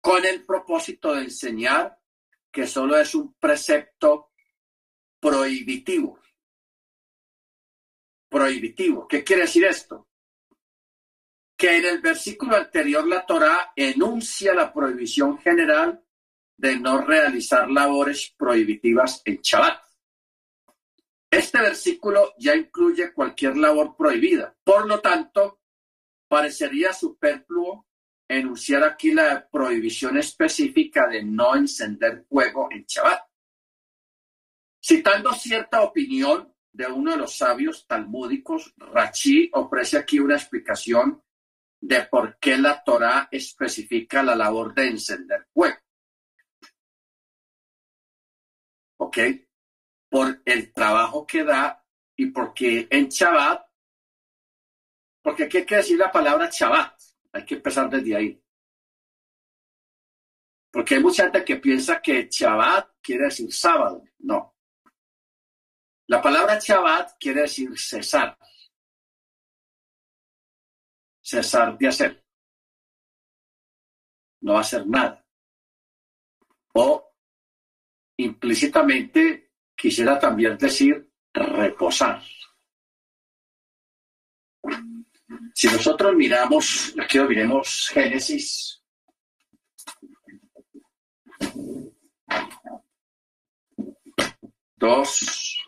con el propósito de enseñar que solo es un precepto prohibitivo. Prohibitivo. ¿Qué quiere decir esto? Que en el versículo anterior la Torá enuncia la prohibición general de no realizar labores prohibitivas en Shabbat. Este versículo ya incluye cualquier labor prohibida. Por lo tanto, parecería superfluo enunciar aquí la prohibición específica de no encender fuego en Shabbat. Citando cierta opinión de uno de los sabios talmúdicos, Rachi ofrece aquí una explicación de por qué la Torá especifica la labor de encender fuego. ¿Ok? Por el trabajo que da y porque en Shabbat, porque aquí hay que decir la palabra Shabbat, hay que empezar desde ahí. Porque hay mucha gente que piensa que Shabbat quiere decir sábado, no. La palabra Shabbat quiere decir cesar. Cesar de hacer. No hacer nada. O implícitamente quisiera también decir reposar. Si nosotros miramos, aquí miremos Génesis. Dos.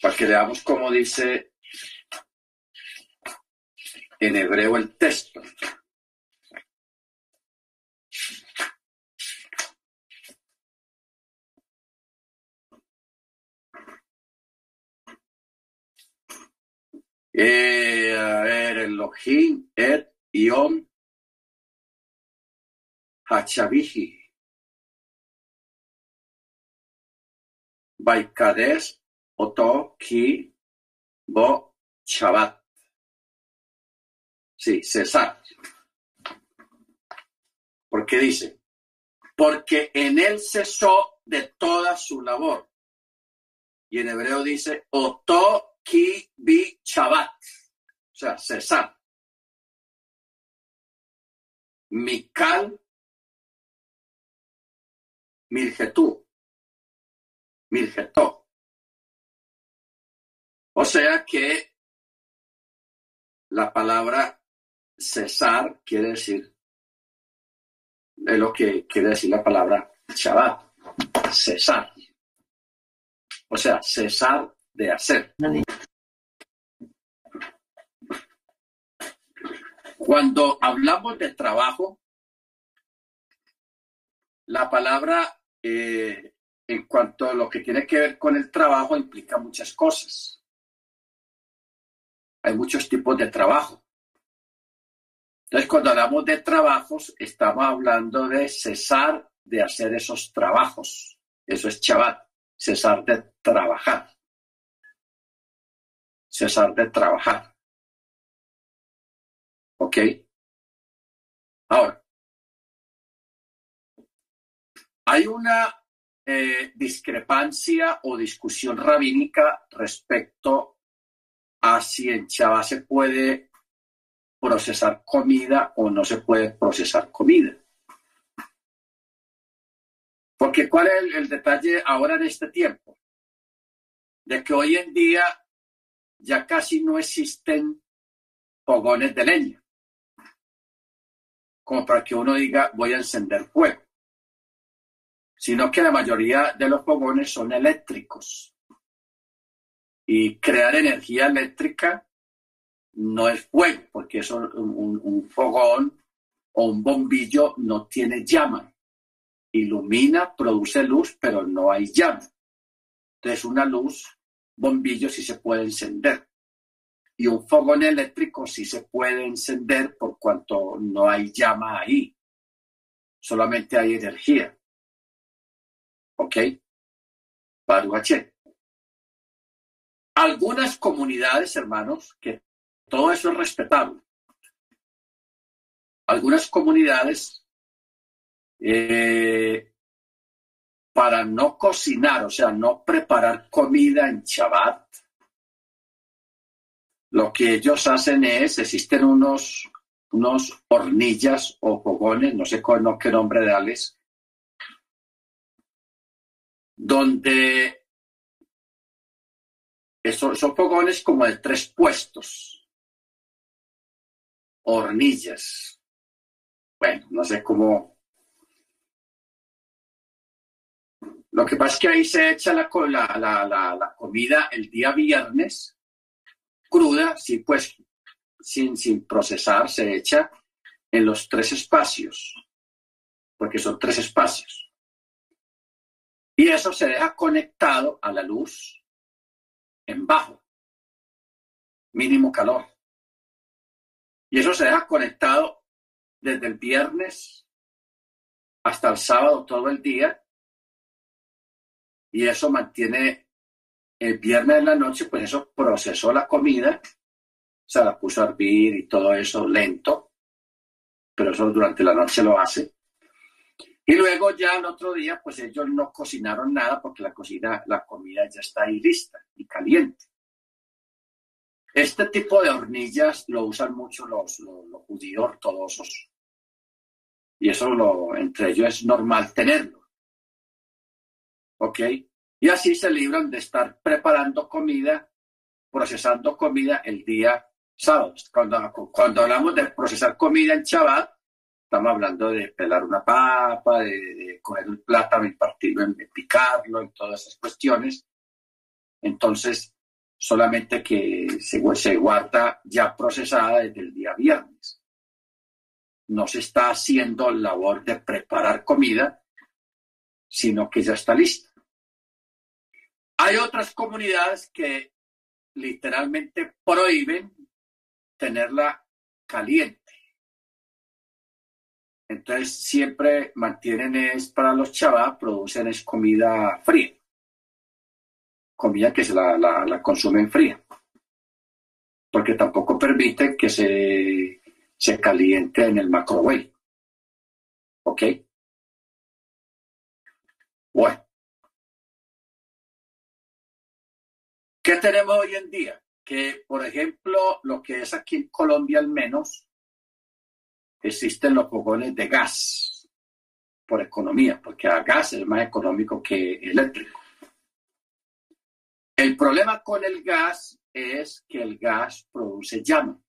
Para que veamos cómo dice en hebreo el texto. Eh, a ver, Et, Iom, Hachavihi. Baikades, Oto, Ki, Bo, Shabbat. Sí, César. ¿Por qué dice? Porque en él cesó de toda su labor. Y en hebreo dice, Oto ki bi chabat. O sea, cesar. Mikal Milgetú. Milgetó. O sea que la palabra cesar quiere decir, es lo que quiere decir la palabra Shabbat, cesar. O sea, cesar de hacer. Cuando hablamos de trabajo, la palabra eh, en cuanto a lo que tiene que ver con el trabajo implica muchas cosas. Hay muchos tipos de trabajo. Entonces, cuando hablamos de trabajos, estamos hablando de cesar de hacer esos trabajos. Eso es chaval, cesar de trabajar. Cesar de trabajar. ¿Ok? Ahora, hay una eh, discrepancia o discusión rabínica respecto a si en Shabbat se puede procesar comida o no se puede procesar comida. Porque ¿cuál es el, detalle ahora en este tiempo? De que hoy en día ya casi no existen fogones de leña, como para que uno diga voy a encender fuego, sino que la mayoría de los fogones son eléctricos. Y crear energía eléctrica no es fuego, porque eso, un, fogón o un bombillo no tiene llama. Ilumina, produce luz, pero no hay llama. Entonces una luz, bombillo sí se puede encender. Y un fogón eléctrico sí se puede encender por cuanto no hay llama ahí. Solamente hay energía. ¿Ok? Baruache. Algunas comunidades, hermanos, que todo eso es respetable. Algunas comunidades, eh, para no cocinar, o sea, no preparar comida en Shabbat, lo que ellos hacen es, existen unos, unos hornillas o fogones, no sé cuál, no, qué nombre darles, donde esos, son fogones como de tres puestos hornillas. Bueno, no sé cómo. Lo que pasa es que ahí se echa la, la, la, la comida el día viernes, cruda, sí, pues sin, sin procesar, se echa en los tres espacios, porque son tres espacios. Y eso se deja conectado a la luz en bajo, mínimo calor. Y eso se deja conectado desde el viernes hasta el sábado todo el día. Y eso mantiene el viernes en la noche, pues eso procesó la comida, se la puso a hervir y todo eso lento, pero eso durante la noche lo hace. Y luego ya el otro día, pues ellos no cocinaron nada porque la, cocina, la comida ya está ahí lista y caliente. Este tipo de hornillas lo usan mucho los, los, judíos ortodoxos. Y eso lo, entre ellos es normal tenerlo. ¿Ok? Y así se libran de estar preparando comida, procesando comida el día sábado. Cuando, cuando hablamos de procesar comida en Shabbat, estamos hablando de pelar una papa, de, coger un plátano y partirlo, en, picarlo y todas esas cuestiones. Entonces, solamente que se, se guarda ya procesada desde el día viernes. No se está haciendo labor de preparar comida, sino que ya está lista. Hay otras comunidades que literalmente prohíben tenerla caliente. Entonces siempre mantienen es para los chavas, producen es comida fría comida que se la, la, consumen fría, porque tampoco permite que se, se caliente en el microwave. ¿Ok? Bueno. ¿Qué tenemos hoy en día? Que, por ejemplo, lo que es aquí en Colombia al menos, existen los fogones de gas por economía, porque a gas es más económico que eléctrico. El problema con el gas es que el gas produce llama.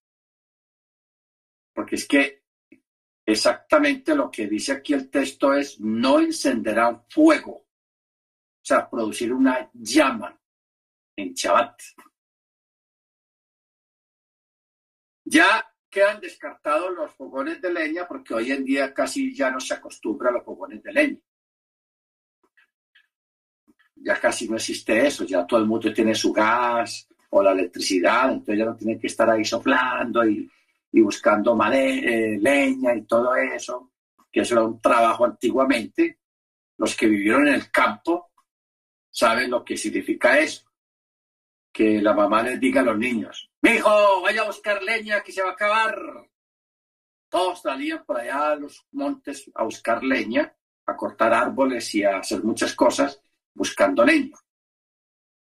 Porque es que exactamente lo que dice aquí el texto es no encenderá fuego. O sea, producir una llama en Chabat. Ya quedan descartados los fogones de leña porque hoy en día casi ya no se acostumbra a los fogones de leña ya casi no existe eso, ya todo el mundo tiene su gas o la electricidad, entonces ya no tienen que estar ahí soplando y, buscando madera, eh, leña y todo eso, que eso era un trabajo antiguamente. Los que vivieron en el campo saben lo que significa eso. Que la mamá les diga a los niños, mi hijo, vaya a buscar leña que se va a acabar. Todos salían por allá a los montes a buscar leña, a cortar árboles y a hacer muchas cosas buscando leña.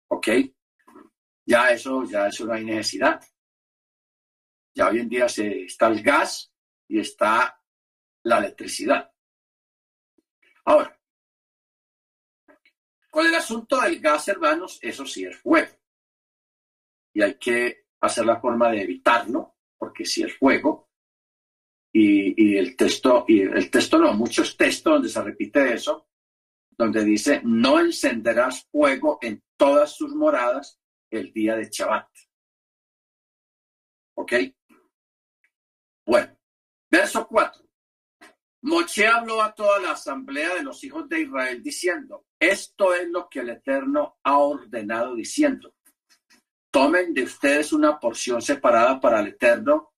¿Ok? Ya eso, ya eso no hay necesidad. Ya hoy en día se, está el gas y está la electricidad. Ahora, Con el asunto del gas, hermanos, eso sí es fuego. Y hay que hacer la forma de evitarlo, porque si es fuego. Y, y, el texto, y el texto no, muchos textos donde se repite eso, donde dice, no encenderás fuego en todas sus moradas el día de Shabbat. ¿Ok? Bueno, verso 4. Moche habló a toda la asamblea de los hijos de Israel diciendo, esto es lo que el Eterno ha ordenado diciendo, tomen de ustedes una porción separada para el Eterno,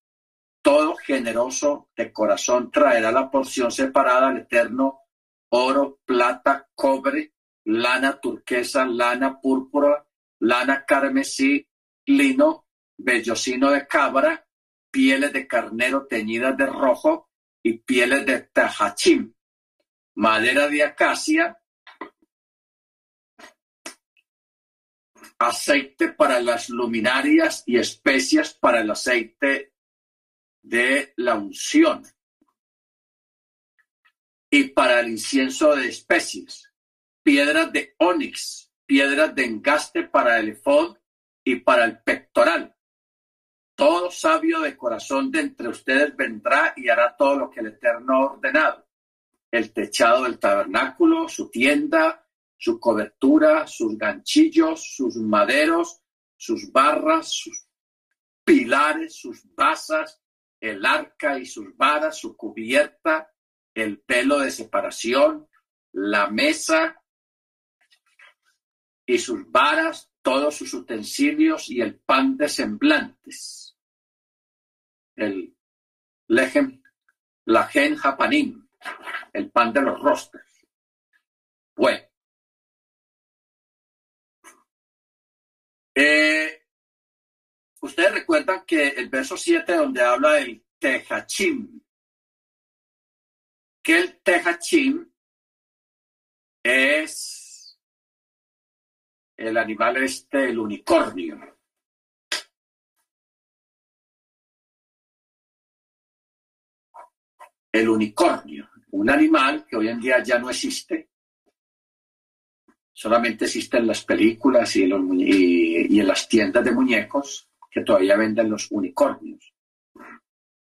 todo generoso de corazón traerá la porción separada al Eterno, oro, plata, cobre, lana turquesa, lana púrpura, lana carmesí, lino, vellocino de cabra, pieles de carnero teñidas de rojo y pieles de tajachim, madera de acacia, aceite para las luminarias y especias para el aceite de la unción y para el incienso de especies, piedras de onix, piedras de engaste para el efod y para el pectoral. Todo sabio de corazón de entre ustedes vendrá y hará todo lo que el Eterno ordenado. El techado del tabernáculo, su tienda, su cobertura, sus ganchillos, sus maderos, sus barras, sus pilares, sus basas, el arca y sus varas, su cubierta, el pelo de separación, la mesa y sus varas, todos sus utensilios y el pan de semblantes. El lejem, la gen japanín, el pan de los rostros. Bueno. Eh, ustedes recuerdan que el verso 7 donde habla del tejachim, que el tejachim es el animal este, el unicornio. El unicornio, un animal que hoy en día ya no existe, solamente existe en las películas y los, y en las tiendas de muñecos que todavía venden los unicornios.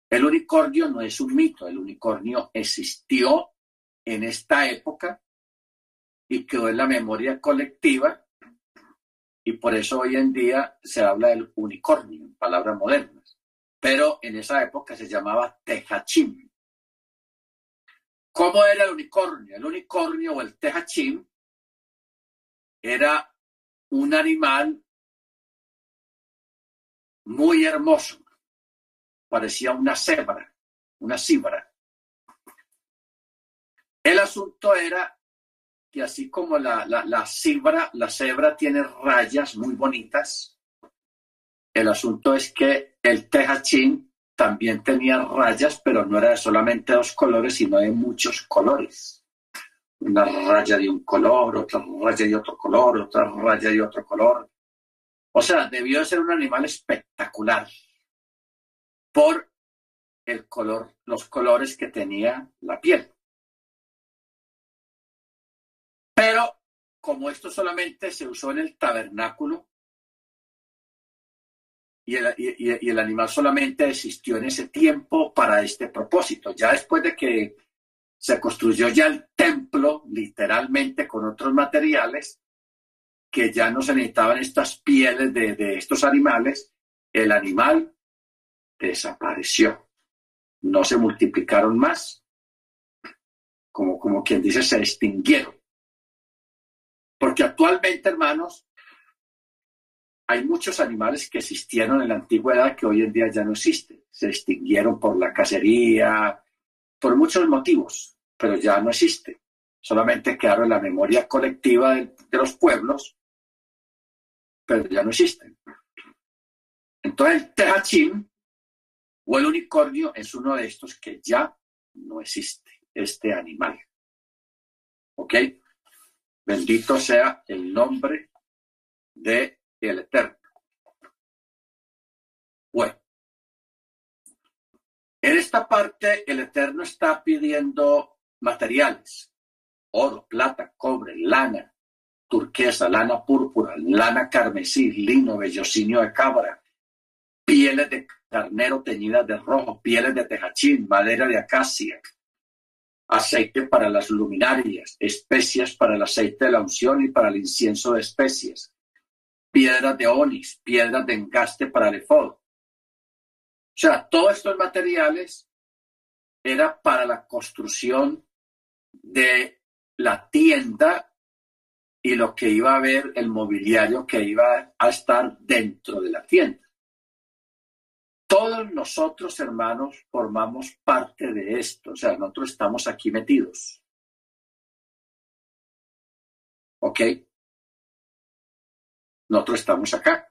El unicornio no es un mito, el unicornio existió en esta época y quedó en la memoria colectiva y por eso hoy en día se habla del unicornio, en palabras modernas. Pero en esa época se llamaba tejachim. ¿Cómo era el unicornio? El unicornio o el tejachim era un animal muy hermoso. Parecía una cebra, una cibra. El asunto era y así como la, la, la la cebra tiene rayas muy bonitas, el asunto es que el tejachín también tenía rayas, pero no era solamente dos colores, sino de muchos colores. Una raya de un color, otra raya de otro color, otra raya de otro color. O sea, debió de ser un animal espectacular por el color, los colores que tenía la piel. Pero como esto solamente se usó en el tabernáculo y el, animal solamente existió en ese tiempo para este propósito, ya después de que se construyó ya el templo literalmente con otros materiales, que ya no se necesitaban estas pieles de, estos animales, el animal desapareció. No se multiplicaron más, como, como quien dice, se extinguieron. Porque actualmente, hermanos, hay muchos animales que existieron en la antigüedad que hoy en día ya no existen. Se extinguieron por la cacería, por muchos motivos, pero ya no existen. Solamente quedaron en la memoria colectiva de, los pueblos, pero ya no existen. Entonces el o el unicornio es uno de estos que ya no existe, este animal. ¿Ok? Bendito sea el nombre de el Eterno. Bueno, en esta parte el Eterno está pidiendo materiales, oro, plata, cobre, lana, turquesa, lana púrpura, lana carmesí, lino, vellocinio de cabra, pieles de carnero teñidas de rojo, pieles de tejachín, madera de acacia, aceite para las luminarias, especias para el aceite de la unción y para el incienso de especies, piedras de onix, piedras de engaste para el efod. O sea, todos estos materiales era para la construcción de la tienda y lo que iba a ver el mobiliario que iba a estar dentro de la tienda. Todos nosotros, hermanos, formamos parte de esto, o sea, nosotros estamos aquí metidos. ¿Ok? Nosotros estamos acá.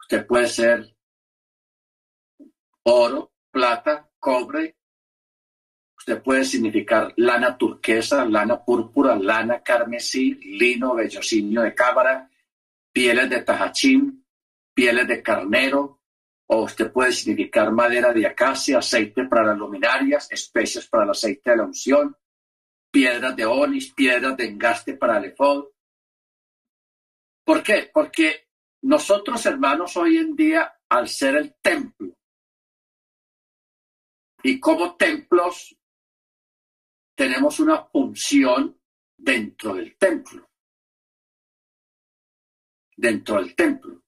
Usted puede ser oro, plata, cobre. Usted puede significar lana turquesa, lana púrpura, lana carmesí, lino, vellocinio de cámara, pieles de tajachín, pieles de carnero, o usted puede significar madera de acacia, aceite para las luminarias, especias para el aceite de la unción, piedras de onis, piedras de engaste para el efod. ¿Por qué? Porque nosotros, hermanos, hoy en día, al ser el templo, y como templos, tenemos una función dentro del templo. Dentro del templo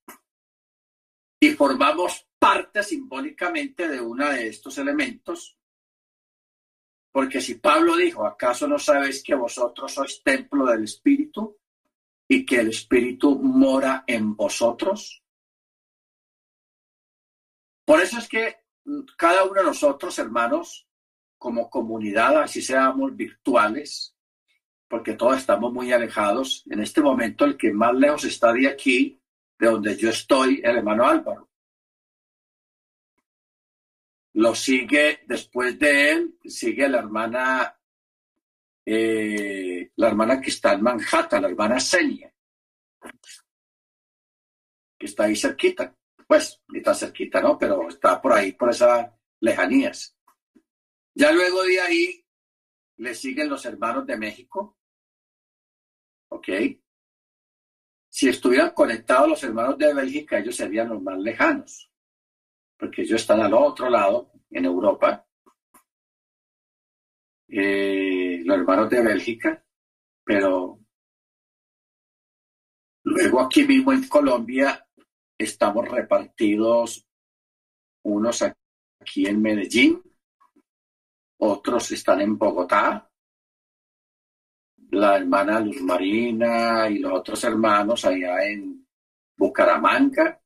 y formamos parte simbólicamente de uno de estos elementos. Porque si Pablo dijo, ¿acaso no sabéis que vosotros sois templo del Espíritu y que el Espíritu mora en vosotros? Por eso es que cada uno de nosotros, hermanos, como comunidad, así seamos virtuales, porque todos estamos muy alejados, en este momento el que más lejos está de aquí de donde yo estoy, el hermano Álvaro. Lo sigue después de él, sigue la hermana, eh, la hermana que está en Manhattan, la hermana Senia, que está ahí cerquita. Pues, tan cerquita, ¿no? Pero está por ahí, por esas lejanías. Ya luego de ahí le siguen los hermanos de México, ¿ok? Si estuvieran conectados los hermanos de Bélgica, ellos serían los más lejanos, porque ellos están al otro lado, en Europa. Eh, los hermanos de Bélgica, pero luego aquí mismo en Colombia estamos repartidos unos aquí en Medellín, otros están en Bogotá, la hermana Luz Marina y los otros hermanos allá en Bucaramanga.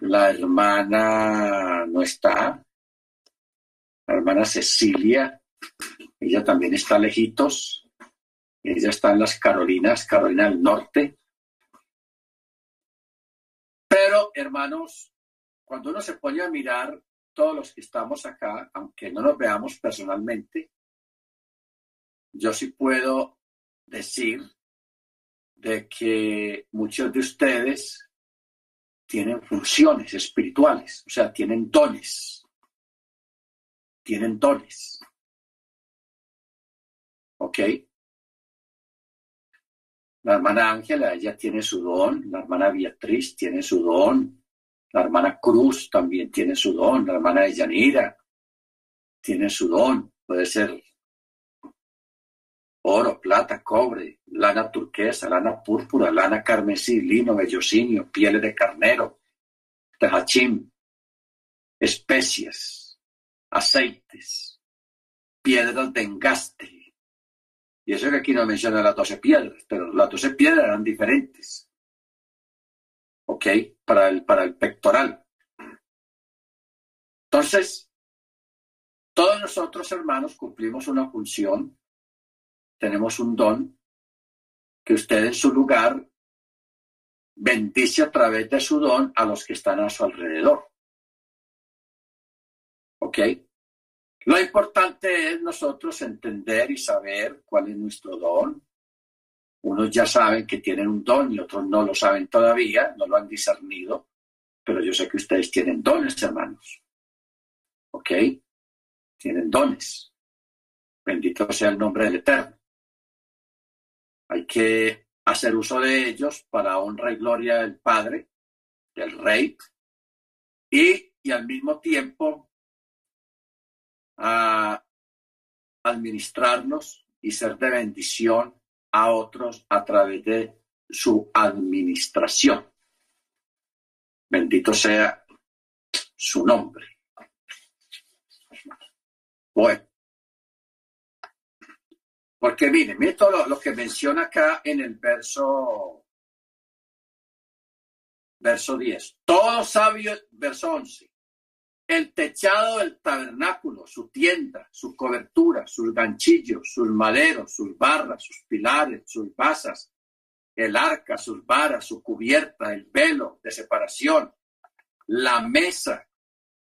La hermana no está. La hermana Cecilia, ella también está lejitos. Ella está en las Carolinas, Carolina del Norte. Pero, hermanos, cuando uno se pone a mirar todos los que estamos acá, aunque no nos veamos personalmente, yo sí puedo decir de que muchos de ustedes tienen funciones espirituales, o sea, tienen dones. Tienen dones. ¿Ok? La hermana Ángela, ella tiene su don, la hermana Beatriz tiene su don, la hermana Cruz también tiene su don, la hermana Yanira tiene su don, puede ser oro, plata, cobre, lana turquesa, lana púrpura, lana carmesí, lino, vellocinio, pieles de carnero, tejachín, especias, aceites, piedras de engaste. Y eso que aquí no menciona las doce piedras, pero las doce piedras eran diferentes. ¿Ok? Para el, para el pectoral. Entonces, todos nosotros, hermanos, cumplimos una función tenemos un don que usted en su lugar bendice a través de su don a los que están a su alrededor. ¿Ok? Lo importante es nosotros entender y saber cuál es nuestro don. Unos ya saben que tienen un don y otros no lo saben todavía, no lo han discernido, pero yo sé que ustedes tienen dones, hermanos. ¿Ok? Tienen dones. Bendito sea el nombre del Eterno. Hay que hacer uso de ellos para honra y gloria del Padre, del Rey, y, y al mismo tiempo a administrarnos y ser de bendición a otros a través de su administración. Bendito sea su nombre. Bueno, porque miren, miren todo lo, que menciona acá en el verso, verso 10. Todo sabio, verso 11. El techado del tabernáculo, su tienda, su cobertura, sus ganchillos, sus maderos, sus barras, sus pilares, sus basas, el arca, sus varas, su cubierta, el velo de separación, la mesa,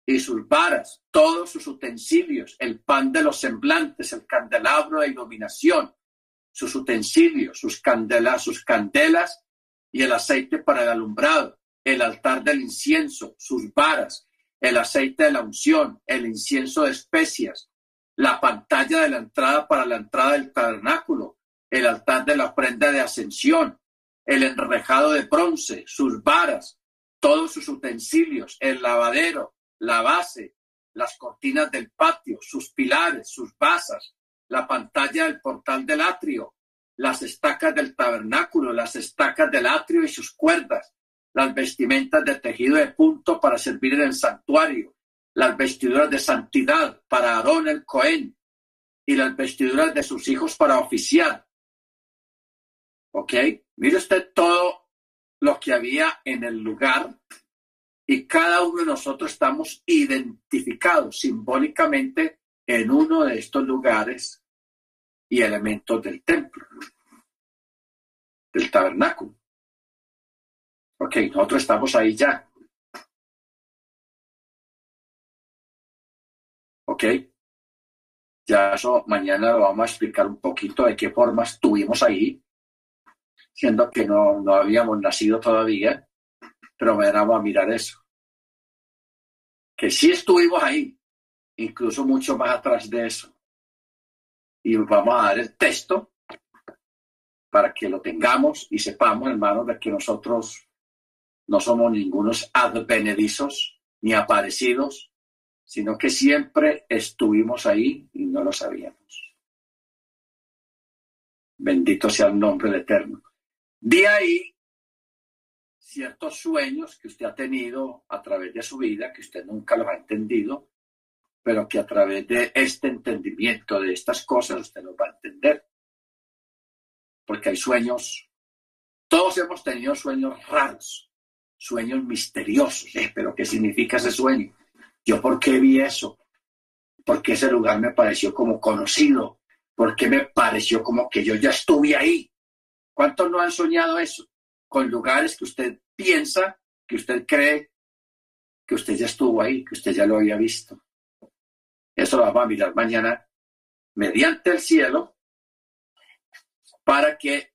y sus varas, todos sus utensilios, el pan de los semblantes, el candelabro de iluminación, sus utensilios, sus candelas, sus candelas y el aceite para el alumbrado, el altar del incienso, sus varas, el aceite de la unción, el incienso de especias, la pantalla de la entrada para la entrada del tabernáculo, el altar de la prenda de ascensión, el enrejado de bronce, sus varas, todos sus utensilios, el lavadero, la base, las cortinas del patio, sus pilares, sus basas, la pantalla del portal del atrio, las estacas del tabernáculo, las estacas del atrio y sus cuerdas, las vestimentas de tejido de punto para servir en el santuario, las vestiduras de santidad para Aarón el Cohen y las vestiduras de sus hijos para oficiar. ¿Ok? Mire usted todo lo que había en el lugar y cada uno de nosotros estamos identificados simbólicamente en uno de estos lugares y elementos del templo, del tabernáculo. Ok, nosotros estamos ahí ya. Ok. Ya eso mañana lo vamos a explicar un poquito de qué forma estuvimos ahí, siendo que no, no habíamos nacido todavía pero vamos a mirar eso. Que sí estuvimos ahí, incluso mucho más atrás de eso. Y vamos a dar el texto para que lo tengamos y sepamos, hermanos, de que nosotros no somos ningunos advenedizos ni aparecidos, sino que siempre estuvimos ahí y no lo sabíamos. Bendito sea el nombre del Eterno. De ahí ciertos sueños que usted ha tenido a través de su vida, que usted nunca los ha entendido, pero que a través de este entendimiento de estas cosas usted los va a entender. Porque hay sueños, todos hemos tenido sueños raros, sueños misteriosos. ¿eh? ¿Pero qué significa ese sueño? ¿Yo por qué vi eso? ¿Por qué ese lugar me pareció como conocido? ¿Por qué me pareció como que yo ya estuve ahí? ¿Cuántos no han soñado eso? Con lugares que usted piensa, que usted cree que usted ya estuvo ahí, que usted ya lo había visto. Eso lo vamos a mirar mañana mediante el cielo para que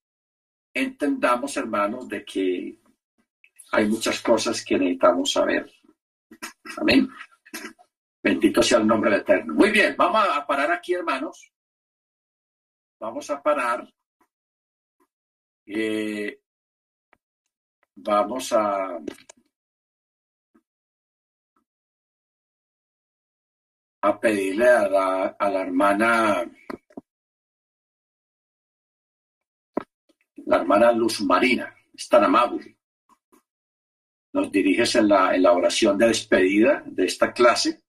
entendamos, hermanos, de que hay muchas cosas que necesitamos saber. Amén. Bendito sea el nombre del Eterno. Muy bien, vamos a parar aquí, hermanos. Vamos a parar. Eh, vamos a a pedirle a la, a la hermana la hermana Luz Marina, es tan amable. Nos diriges en la, en la oración de despedida de esta clase